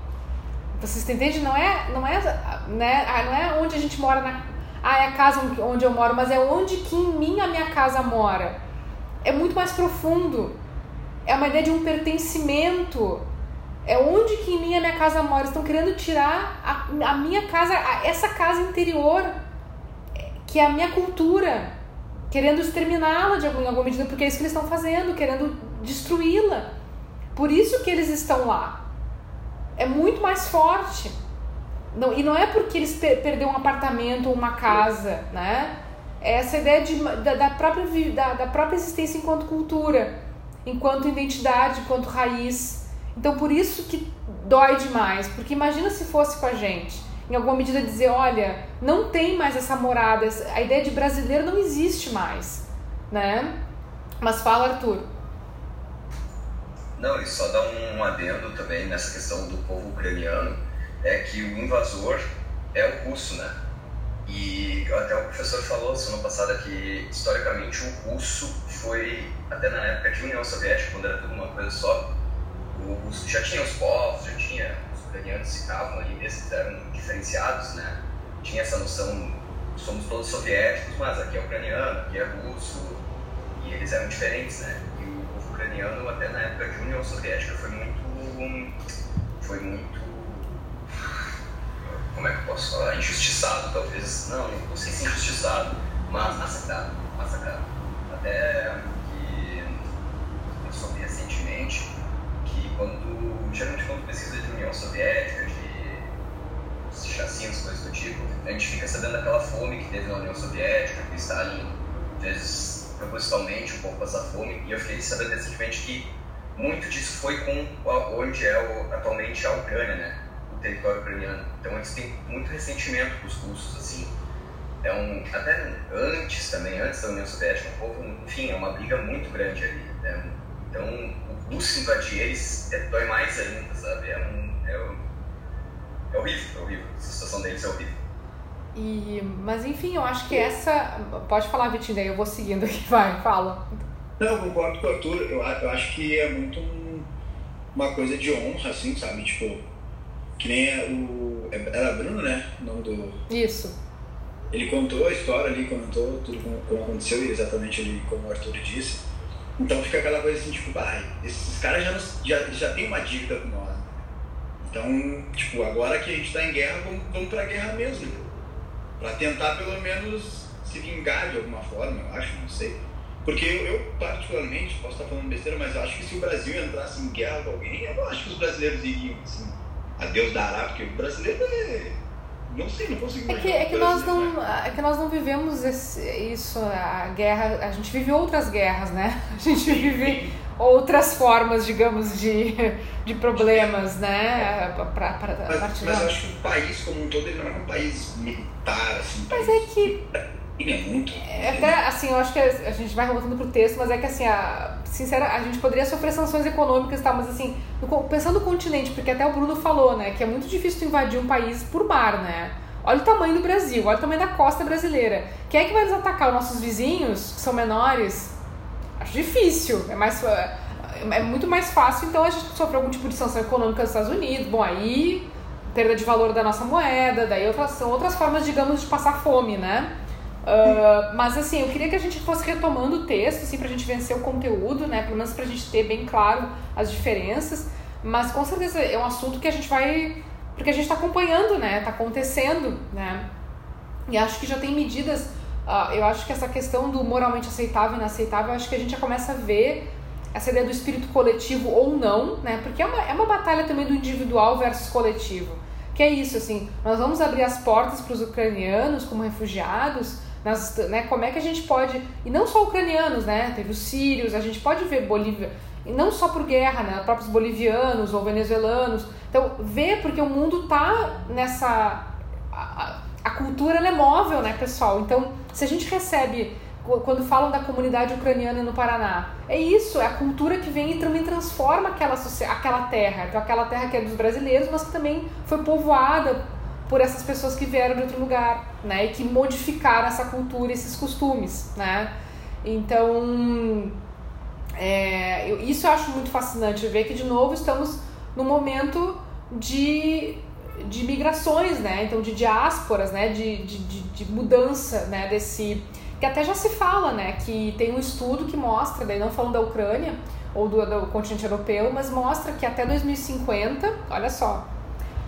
Vocês entendem? Não é, não é, né? Ah, não é onde a gente mora na, ah, é a casa onde eu moro, mas é onde que em mim a minha casa mora. É muito mais profundo. É uma ideia de um pertencimento. É onde que em mim a minha casa mora. Estão querendo tirar a, a minha casa, a, essa casa interior, que é a minha cultura querendo exterminá-la de alguma, alguma medida, porque é isso que eles estão fazendo, querendo destruí-la. Por isso que eles estão lá. É muito mais forte. Não, e não é porque eles per perderam um apartamento ou uma casa, né? Essa ideia de, da, da, própria, da, da própria existência enquanto cultura, enquanto identidade, enquanto raiz. Então por isso que dói demais, porque imagina se fosse com a gente em alguma medida dizer, olha, não tem mais essa morada, a ideia de brasileiro não existe mais, né? Mas fala, Arthur. Não, e só dar um adendo também nessa questão do povo ucraniano, é que o invasor é o russo, né? E até o professor falou semana passada que, historicamente, o russo foi, até na época de União Soviética, quando era tudo uma coisa só, o russo já tinha os povos, já tinha ucranianos ficavam ali mesmo, eram diferenciados, né? Tinha essa noção, somos todos soviéticos, mas aqui é ucraniano, aqui é russo, e eles eram diferentes, né? E o povo ucraniano, até na época de União Soviética, foi muito. foi muito. Como é que eu posso falar? Injustiçado, talvez. Não, não sei se injustiçado, mas massacrado. Massacrado. Até que eu soube recentemente que quando. geralmente quando pesquisa de União Soviética, de chacinhos, coisas do tipo, a gente fica sabendo daquela fome que teve na União Soviética, que Stalin fez propositalmente um pouco passar fome, e eu fiquei sabendo recentemente que muito disso foi com onde é o, atualmente a Ucrânia, né? Território ucraniano. Então eles têm muito ressentimento com os russos, assim. É um, até antes também, antes da União Soviética, um povo, enfim, é uma briga muito grande ali. Né? Então, o russo invadir eles é, dói mais ainda, sabe? É, um, é, um, é horrível, é horrível. A situação deles é horrível. E, mas enfim, eu acho que essa. Pode falar, Vitinho, daí eu vou seguindo aqui, vai, fala. Não, eu concordo com o Arthur. Eu, eu acho que é muito um, uma coisa de honra, assim, sabe? Tipo, que nem é o. É, era Bruno, né? O nome do. Isso. Ele contou a história ali, comentou tudo como, como aconteceu, exatamente ali como o Arthur disse. Então fica aquela coisa assim, tipo, ah, esses caras já, já, já tem uma dívida com nós. Então, tipo, agora que a gente está em guerra, vamos, vamos pra guerra mesmo. Para tentar pelo menos se vingar de alguma forma, eu acho, não sei. Porque eu, eu, particularmente, posso estar falando besteira, mas eu acho que se o Brasil entrasse em guerra com alguém, eu acho que os brasileiros iriam, assim, a Deus dará, porque o brasileiro é não sei, não consigo é que, é que nós não né? É que nós não vivemos esse, isso, a guerra. A gente vive outras guerras, né? [laughs] A gente vive outras formas, digamos, de, de problemas, né? Pra, pra, mas, mas acho que o país como um todo ele não é um país militar, assim. Mas é que é muito. É até assim, eu acho que a gente vai voltando pro texto, mas é que assim, a, sincera, a gente poderia sofrer sanções econômicas e tal, mas assim, pensando no continente, porque até o Bruno falou, né, que é muito difícil invadir um país por mar, né? Olha o tamanho do Brasil, olha o tamanho da costa brasileira. Quem é que vai nos atacar? Os nossos vizinhos, que são menores? Acho difícil. É, mais, é, é muito mais fácil, então, a gente sofrer algum tipo de sanção econômica dos Estados Unidos. Bom, aí perda de valor da nossa moeda, daí outras, são outras formas, digamos, de passar fome, né? Uh, mas assim, eu queria que a gente fosse retomando o texto, assim, pra gente vencer o conteúdo, né? Pelo menos pra gente ter bem claro as diferenças. Mas com certeza é um assunto que a gente vai. Porque a gente está acompanhando, né? Tá acontecendo, né? E acho que já tem medidas. Uh, eu acho que essa questão do moralmente aceitável e inaceitável, acho que a gente já começa a ver essa ideia do espírito coletivo ou não, né? Porque é uma, é uma batalha também do individual versus coletivo que é isso, assim, nós vamos abrir as portas para os ucranianos como refugiados, nas, né, como é que a gente pode, e não só ucranianos, né, teve os sírios, a gente pode ver Bolívia, e não só por guerra, né, próprios bolivianos ou venezuelanos, então ver porque o mundo tá nessa, a, a cultura é móvel, né, pessoal, então se a gente recebe quando falam da comunidade ucraniana no Paraná. É isso, é a cultura que vem e também transforma aquela, aquela terra. Então, aquela terra que é dos brasileiros, mas que também foi povoada por essas pessoas que vieram de outro lugar, né? E que modificaram essa cultura, esses costumes, né? Então, é, eu, isso eu acho muito fascinante, ver que, de novo, estamos num momento de, de migrações, né? Então, de diásporas, né? De, de, de, de mudança, né? Desse que até já se fala, né, que tem um estudo que mostra, daí não falando da Ucrânia ou do, do continente europeu, mas mostra que até 2050, olha só,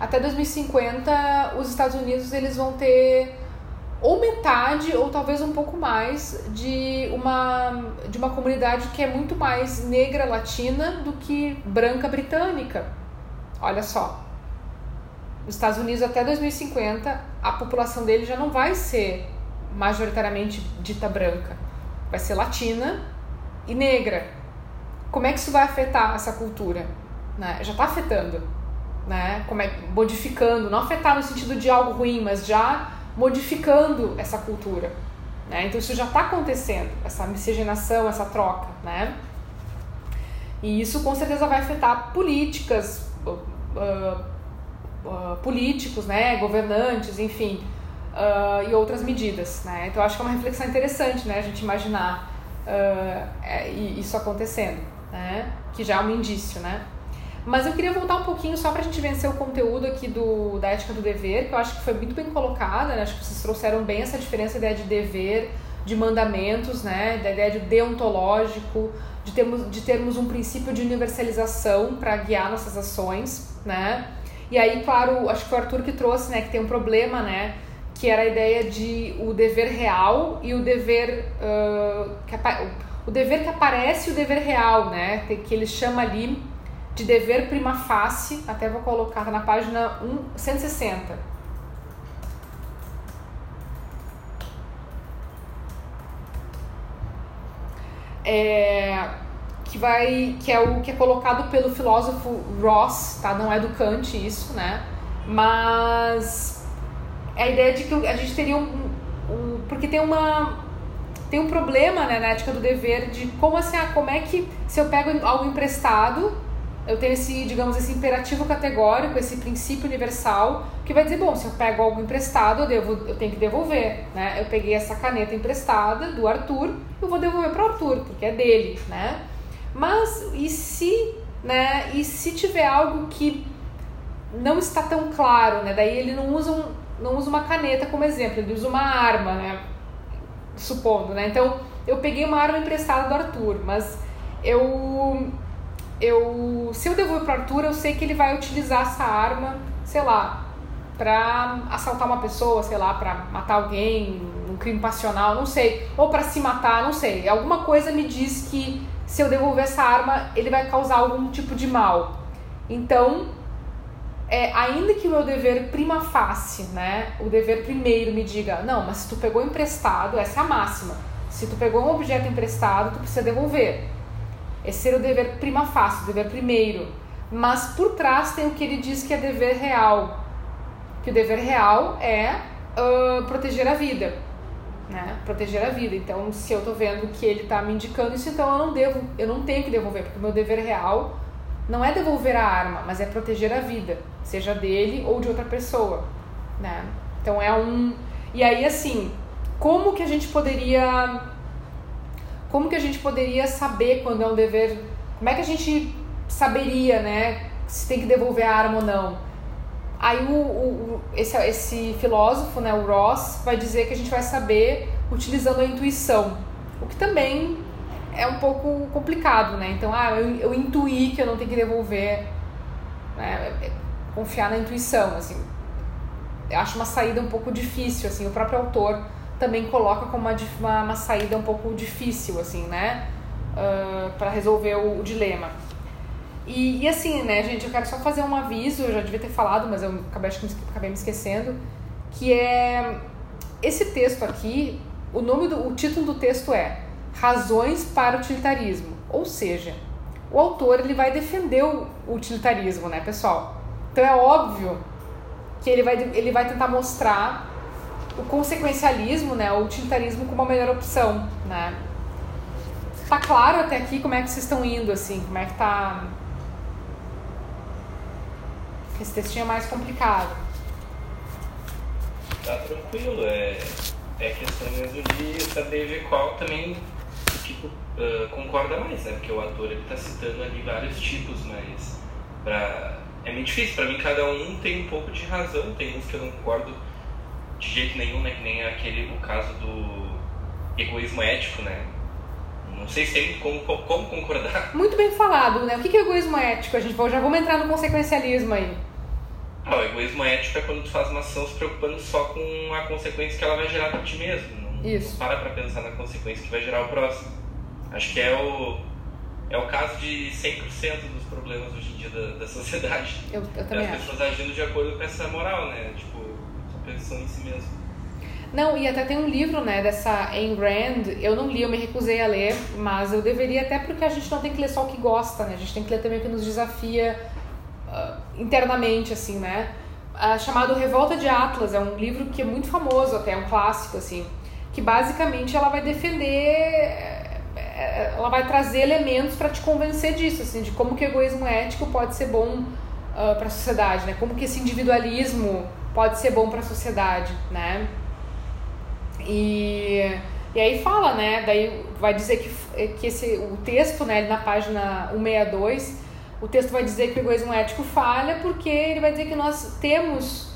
até 2050 os Estados Unidos eles vão ter ou metade ou talvez um pouco mais de uma de uma comunidade que é muito mais negra latina do que branca britânica. Olha só. Os Estados Unidos até 2050 a população dele já não vai ser majoritariamente dita branca, vai ser latina e negra. Como é que isso vai afetar essa cultura? Né? Já está afetando, né? Como é, modificando, não afetar no sentido de algo ruim, mas já modificando essa cultura. Né? Então isso já está acontecendo, essa miscigenação, essa troca, né? E isso com certeza vai afetar políticas, uh, uh, políticos, né, governantes, enfim, uh, e outras medidas. Né? Então, acho que é uma reflexão interessante né? a gente imaginar uh, é, isso acontecendo, né? que já é um indício. Né? Mas eu queria voltar um pouquinho só para a gente vencer o conteúdo aqui do, da ética do dever, que eu acho que foi muito bem colocada, né? acho que vocês trouxeram bem essa diferença, a ideia de dever, de mandamentos, né? da ideia de deontológico, de termos, de termos um princípio de universalização para guiar nossas ações, né? E aí, claro, acho que foi o Arthur que trouxe, né, que tem um problema, né, que era a ideia de o dever real e o dever uh, que o dever que aparece e o dever real, né? Que ele chama ali de dever prima facie, até vou colocar na página 160. É, que vai que é o que é colocado pelo filósofo Ross, tá? Não é do Kant isso, né? Mas a ideia de que a gente teria um, um porque tem uma tem um problema né, na ética do dever de como assim, ah, como é que se eu pego algo emprestado, eu tenho esse, digamos, esse imperativo categórico, esse princípio universal, que vai dizer, bom, se eu pego algo emprestado, eu, devo, eu tenho que devolver, né? Eu peguei essa caneta emprestada do Arthur, eu vou devolver para o Arthur, porque é dele, né? Mas e se, né? E se tiver algo que não está tão claro, né? Daí ele não usa um, não usa uma caneta como exemplo, ele usa uma arma, né? Supondo, né? Então, eu peguei uma arma emprestada do Arthur, mas eu eu se eu devolver para Arthur, eu sei que ele vai utilizar essa arma, sei lá, para assaltar uma pessoa, sei lá, para matar alguém, um crime passional, não sei, ou para se matar, não sei. Alguma coisa me diz que se eu devolver essa arma, ele vai causar algum tipo de mal. Então, é, ainda que o meu dever prima facie, né, o dever primeiro me diga, não, mas se tu pegou emprestado, essa é a máxima. Se tu pegou um objeto emprestado, tu precisa devolver. Esse seria o dever prima facie, o dever primeiro. Mas por trás tem o que ele diz que é dever real. Que o dever real é uh, proteger a vida. Né? Proteger a vida. Então, se eu estou vendo que ele está me indicando isso, então eu não devo, eu não tenho que devolver, porque o meu dever real não é devolver a arma, mas é proteger a vida seja dele ou de outra pessoa, né? Então é um e aí assim, como que a gente poderia como que a gente poderia saber quando é um dever? Como é que a gente saberia, né, se tem que devolver a arma ou não? Aí o, o, esse, esse filósofo, né, o Ross, vai dizer que a gente vai saber utilizando a intuição, o que também é um pouco complicado, né? Então, ah, eu, eu intuí que eu não tenho que devolver. Né? confiar na intuição, assim. Eu acho uma saída um pouco difícil, assim, o próprio autor também coloca como uma, uma, uma saída um pouco difícil, assim, né, uh, para resolver o, o, dilema. E, e, assim, né, gente, eu quero só fazer um aviso, eu já devia ter falado, mas eu acabei, acho que acabei me esquecendo, que é esse texto aqui, o nome do o título do texto é Razões para o utilitarismo, ou seja, o autor ele vai defender o utilitarismo, né, pessoal? Então é óbvio que ele vai, ele vai tentar mostrar o consequencialismo, né, o utilitarismo como a melhor opção, né? Tá claro até aqui como é que vocês estão indo, assim, como é que tá... Esse textinho é mais complicado. Tá tranquilo, é, é questão mesmo de saber ver qual também tipo, uh, concorda mais, né? Porque o ator ele tá citando ali vários tipos, mas pra... é muito difícil. Pra mim, cada um tem um pouco de razão. Tem uns que eu não concordo de jeito nenhum, né? Que nem aquele, o caso do egoísmo ético, né? Não sei se tem como, como concordar. Muito bem falado, né? O que é egoísmo ético? A gente já vamos entrar no consequencialismo aí. Ah, o egoísmo ético é quando tu faz uma ação se preocupando só com a consequência que ela vai gerar para ti mesmo. Não, Isso. não para pra pensar na consequência que vai gerar o próximo. Acho que é o, é o caso de 100% dos problemas hoje em dia da, da [laughs] sociedade. Eu, eu também As acho. pessoas agindo de acordo com essa moral, né? Tipo, em si mesmo. Não, e até tem um livro, né, dessa Ayn Rand, eu não li, eu me recusei a ler, mas eu deveria até porque a gente não tem que ler só o que gosta, né, a gente tem que ler também o que nos desafia uh, internamente, assim, né, uh, chamado Revolta de Atlas, é um livro que é muito famoso até, é um clássico, assim, que basicamente ela vai defender, ela vai trazer elementos para te convencer disso, assim, de como que o egoísmo ético pode ser bom uh, para a sociedade, né, como que esse individualismo pode ser bom para a sociedade, né, e, e aí fala, né? Daí vai dizer que, que esse, o texto, né, na página 162, o texto vai dizer que o egoísmo ético falha porque ele vai dizer que nós temos,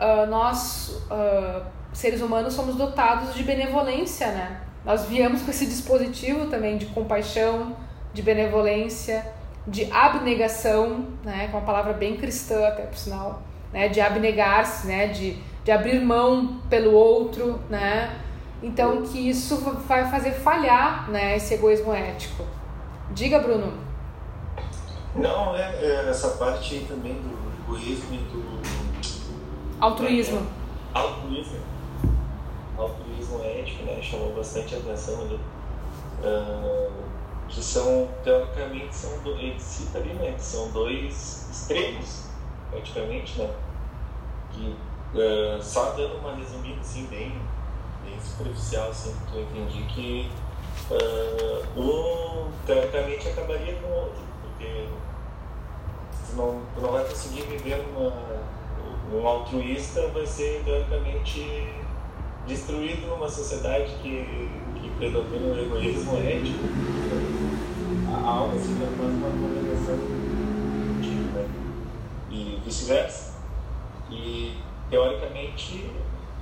uh, nós, uh, seres humanos, somos dotados de benevolência, né? Nós viemos com esse dispositivo também de compaixão, de benevolência, de abnegação, né? Com uma palavra bem cristã até por sinal, né? De abnegar-se, né? De de abrir mão pelo outro, né? Então que isso vai fazer falhar, né, esse egoísmo ético. Diga, Bruno. Não, é, é essa parte aí também do egoísmo e do altruísmo. É, altruísmo. Altruísmo ético, né? Chamou bastante atenção ali. Uh, que são, teoricamente, são dois, ele cita ali, né? Que são dois extremos, praticamente, né? Uh, só dando uma resumida assim, bem, bem superficial, assim, que eu entendi que uh, um teoricamente acabaria com o outro, porque tu não, tu não vai conseguir viver uma. Um altruísta vai ser teoricamente destruído numa sociedade que, que predomina o egoísmo ético. A alma se transforma numa correlação tipo, né? e vice-versa. E teoricamente,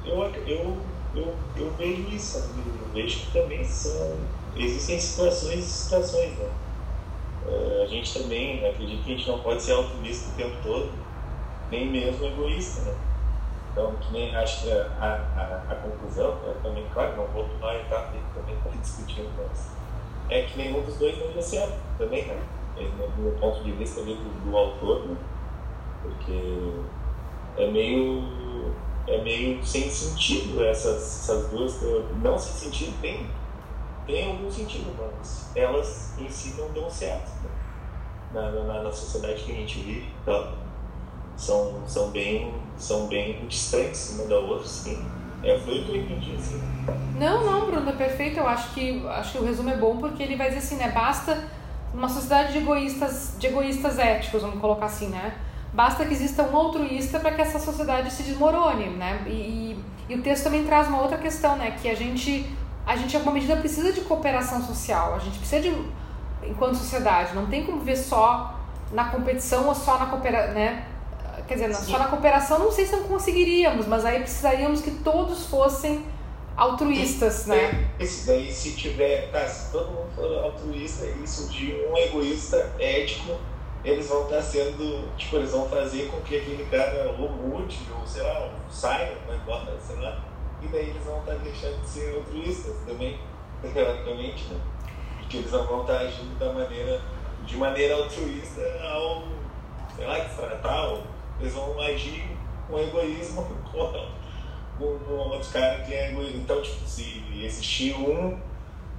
eu, eu, eu, eu vejo isso, eu vejo que também são, existem situações e situações. Né? Uh, a gente também, né, acredito que a gente não pode ser altruísta o tempo todo, nem mesmo egoísta. Né? Então, que nem acho que a, a, a conclusão, também, claro, não vou tomar a etapa também para discutir, mas é que nenhum dos dois não deu certo também, né? Do ponto de vista do, do autor, né? Porque é meio é meio sem sentido essas, essas duas não sem sentido tem tem algum sentido mas elas em si não dão certo né? na, na, na, sociedade que a gente vive então, são são bem são bem distantes uma da outra sim. É foi o que eu entendi assim. Não não Bruno é perfeito. Eu acho que acho que o resumo é bom porque ele vai dizer assim né? Basta uma sociedade de egoístas de egoístas éticos vamos colocar assim né Basta que exista um altruísta para que essa sociedade se desmorone, né? E, e, e, o texto também traz uma outra questão, né? Que a gente, a gente, em alguma medida, precisa de cooperação social. A gente precisa de, enquanto sociedade, não tem como ver só na competição ou só na cooperação, né? Quer dizer, Sim. só na cooperação não sei se não conseguiríamos, mas aí precisaríamos que todos fossem altruístas, né? Esse daí, se tiver, tá, se todo mundo for altruísta e surgir um egoísta ético, eles vão estar sendo, tipo, eles vão fazer com que aquele cara ou mude, ou sei lá, saia, vai embora, sei lá, e daí eles vão estar deixando de ser altruístas também, teoricamente, né? Porque eles não vão estar agindo da maneira de maneira altruísta ao, sei lá, que tratar, eles vão agir com egoísmo com, [laughs] com, com outro cara que é egoísta. Então, tipo, se existir um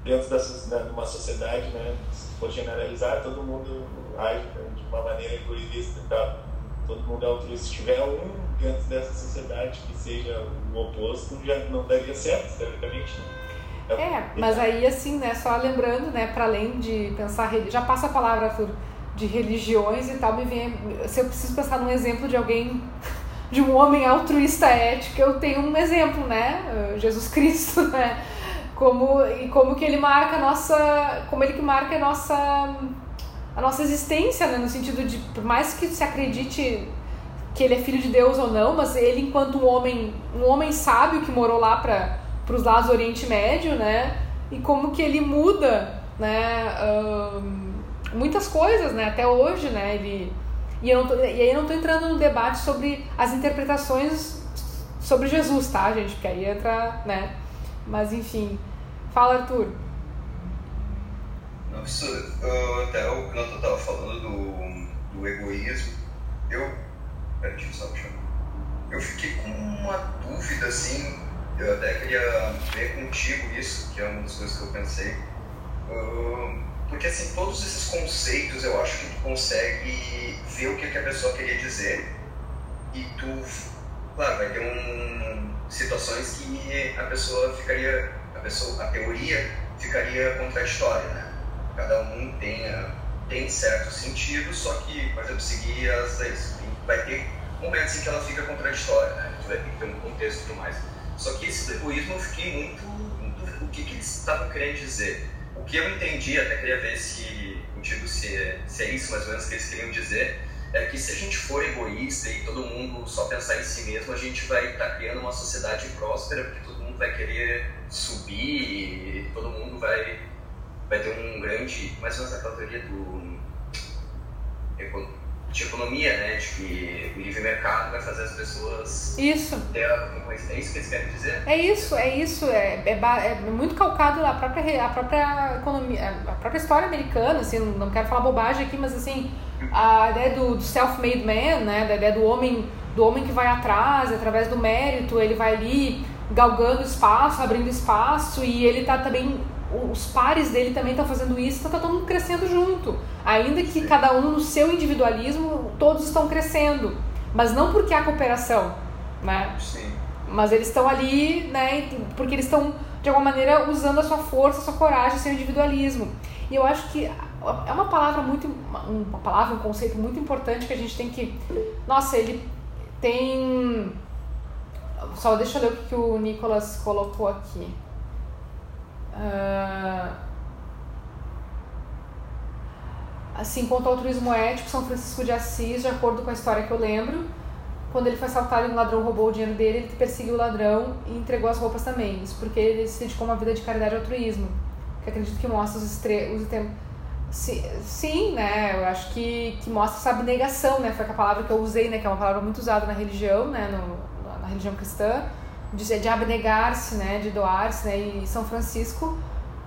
dentro da, de uma sociedade, né, se for generalizar, todo mundo age de uma maneira egoísta e tal. Todo mundo é altruísta. Se tiver um dentro dessa sociedade que seja o oposto, já não daria certo, teoricamente. Né? É, mas aí assim, né, só lembrando, né, para além de pensar, já passa a palavra, Arthur, de religiões e tal, me vem, se eu preciso pensar num exemplo de alguém [laughs] de um homem altruísta ético, eu tenho um exemplo, né? Jesus Cristo, [laughs] né? Como, e como que ele marca a nossa. Como ele que marca a nossa. a nossa existência, né? No sentido de, por mais que se acredite que ele é filho de Deus ou não, mas ele enquanto um homem, um homem sábio que morou lá para os lados do Oriente Médio, né? E como que ele muda, né? muitas coisas, né? Até hoje, né? Ele e, eu tô, e aí eu não estou entrando no debate sobre as interpretações sobre Jesus, tá, gente? Porque aí entra, né? Mas enfim. Fala, Arthur. Não, isso, até o que eu estava falando do, do egoísmo, eu. Peraí, deixa eu só. Eu fiquei com uma dúvida assim, eu até queria ver contigo isso, que é uma das coisas que eu pensei. Porque, assim, todos esses conceitos eu acho que tu consegue ver o que, que a pessoa queria dizer e tu, claro, vai ter um, situações que a pessoa ficaria, a pessoa, a teoria ficaria contraditória, né? Cada um tem, tem certo sentido, só que, por exemplo, seguir as leis. Vai ter momentos em que ela fica contraditória, né? Tu vai ter que ter um contexto e tudo mais. Só que esse egoísmo eu fiquei muito, muito o que, que eles estavam querendo dizer o que eu entendi, até queria ver se contigo se é, se é isso mais ou menos que eles queriam dizer, é que se a gente for egoísta e todo mundo só pensar em si mesmo, a gente vai estar tá criando uma sociedade próspera, porque todo mundo vai querer subir e todo mundo vai, vai ter um grande. Mais ou menos aquela teoria do de economia, né? De que o livre mercado vai fazer as pessoas. Isso. Ter, é isso que eles querem dizer? É isso, é isso. É, é, é muito calcado na própria, a própria economia, a própria história americana, assim, não quero falar bobagem aqui, mas assim, a ideia do, do self-made man, né? Da ideia do homem, do homem que vai atrás, através do mérito, ele vai ali galgando espaço, abrindo espaço, e ele tá também os pares dele também estão fazendo isso, então está todo mundo crescendo junto. Ainda que cada um no seu individualismo, todos estão crescendo. Mas não porque há cooperação, né? Sim. Mas eles estão ali, né? Porque eles estão, de alguma maneira, usando a sua força, a sua coragem, seu individualismo. E eu acho que é uma palavra muito. Uma palavra, um conceito muito importante que a gente tem que. Nossa, ele tem. Só deixa eu ler o que o Nicolas colocou aqui. Uh, assim, quanto ao altruísmo ético, São Francisco de Assis, de acordo com a história que eu lembro, quando ele foi assaltado e um ladrão roubou o dinheiro dele, ele perseguiu o ladrão e entregou as roupas também. Isso porque ele se dedicou a uma vida de caridade e altruísmo, que acredito que mostra os extremos. Sim, sim, né? Eu acho que, que mostra essa abnegação, né? Foi a palavra que eu usei, né? Que é uma palavra muito usada na religião, né? No, na religião cristã de, de abnegar-se, né, de doar-se, né, e São Francisco,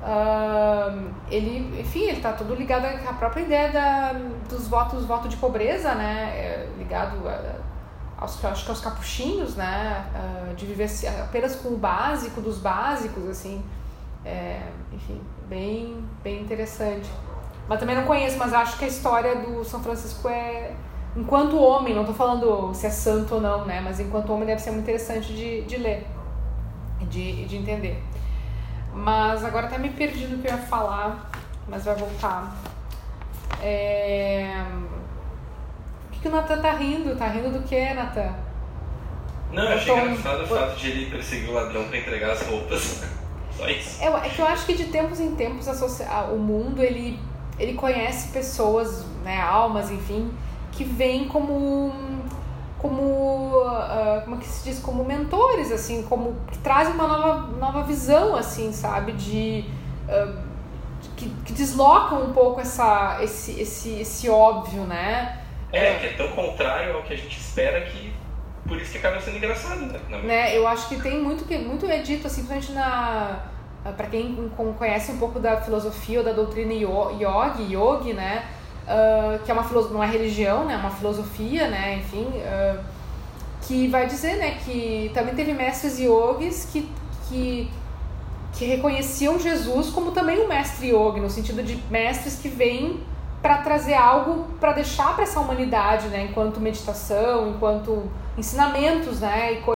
uh, ele, enfim, ele está todo ligado à própria ideia da, dos votos, voto de pobreza, né, é ligado a, aos, acho que aos capuchinhos, né, uh, de viver apenas com o básico dos básicos, assim, é, enfim, bem, bem interessante. Mas também não conheço, mas acho que a história do São Francisco é enquanto homem, não estou falando se é santo ou não, né? Mas enquanto homem deve ser muito interessante de, de ler, de, de entender. Mas agora até me perdi no que eu ia falar, mas vai voltar. É... O que, que o Natan tá rindo? Tá rindo do que, Natan? Não, eu achei engraçado o fato de ele perseguir o ladrão para entregar as roupas. [laughs] Só isso. É, é que eu acho que de tempos em tempos o mundo ele, ele conhece pessoas, né, almas, enfim, que vêm como como uh, como é que se diz? Como mentores assim como que trazem uma nova nova visão assim sabe? De uh, que, que, deslocam um pouco essa esse esse esse óbvio né? É que é tão contrário ao que a gente espera que por isso que acaba sendo engraçado né, né? eu acho que tem muito que muito é dito assim principalmente na para quem conhece um pouco da filosofia ou da doutrina yogi yogi né? Uh, que é uma não é religião, né, é uma filosofia, né, enfim, uh, que vai dizer, né, que também teve mestres yogis que, que que reconheciam Jesus como também um mestre yogi, no sentido de mestres que vêm para trazer algo para deixar para essa humanidade, né, enquanto meditação, enquanto ensinamentos, né,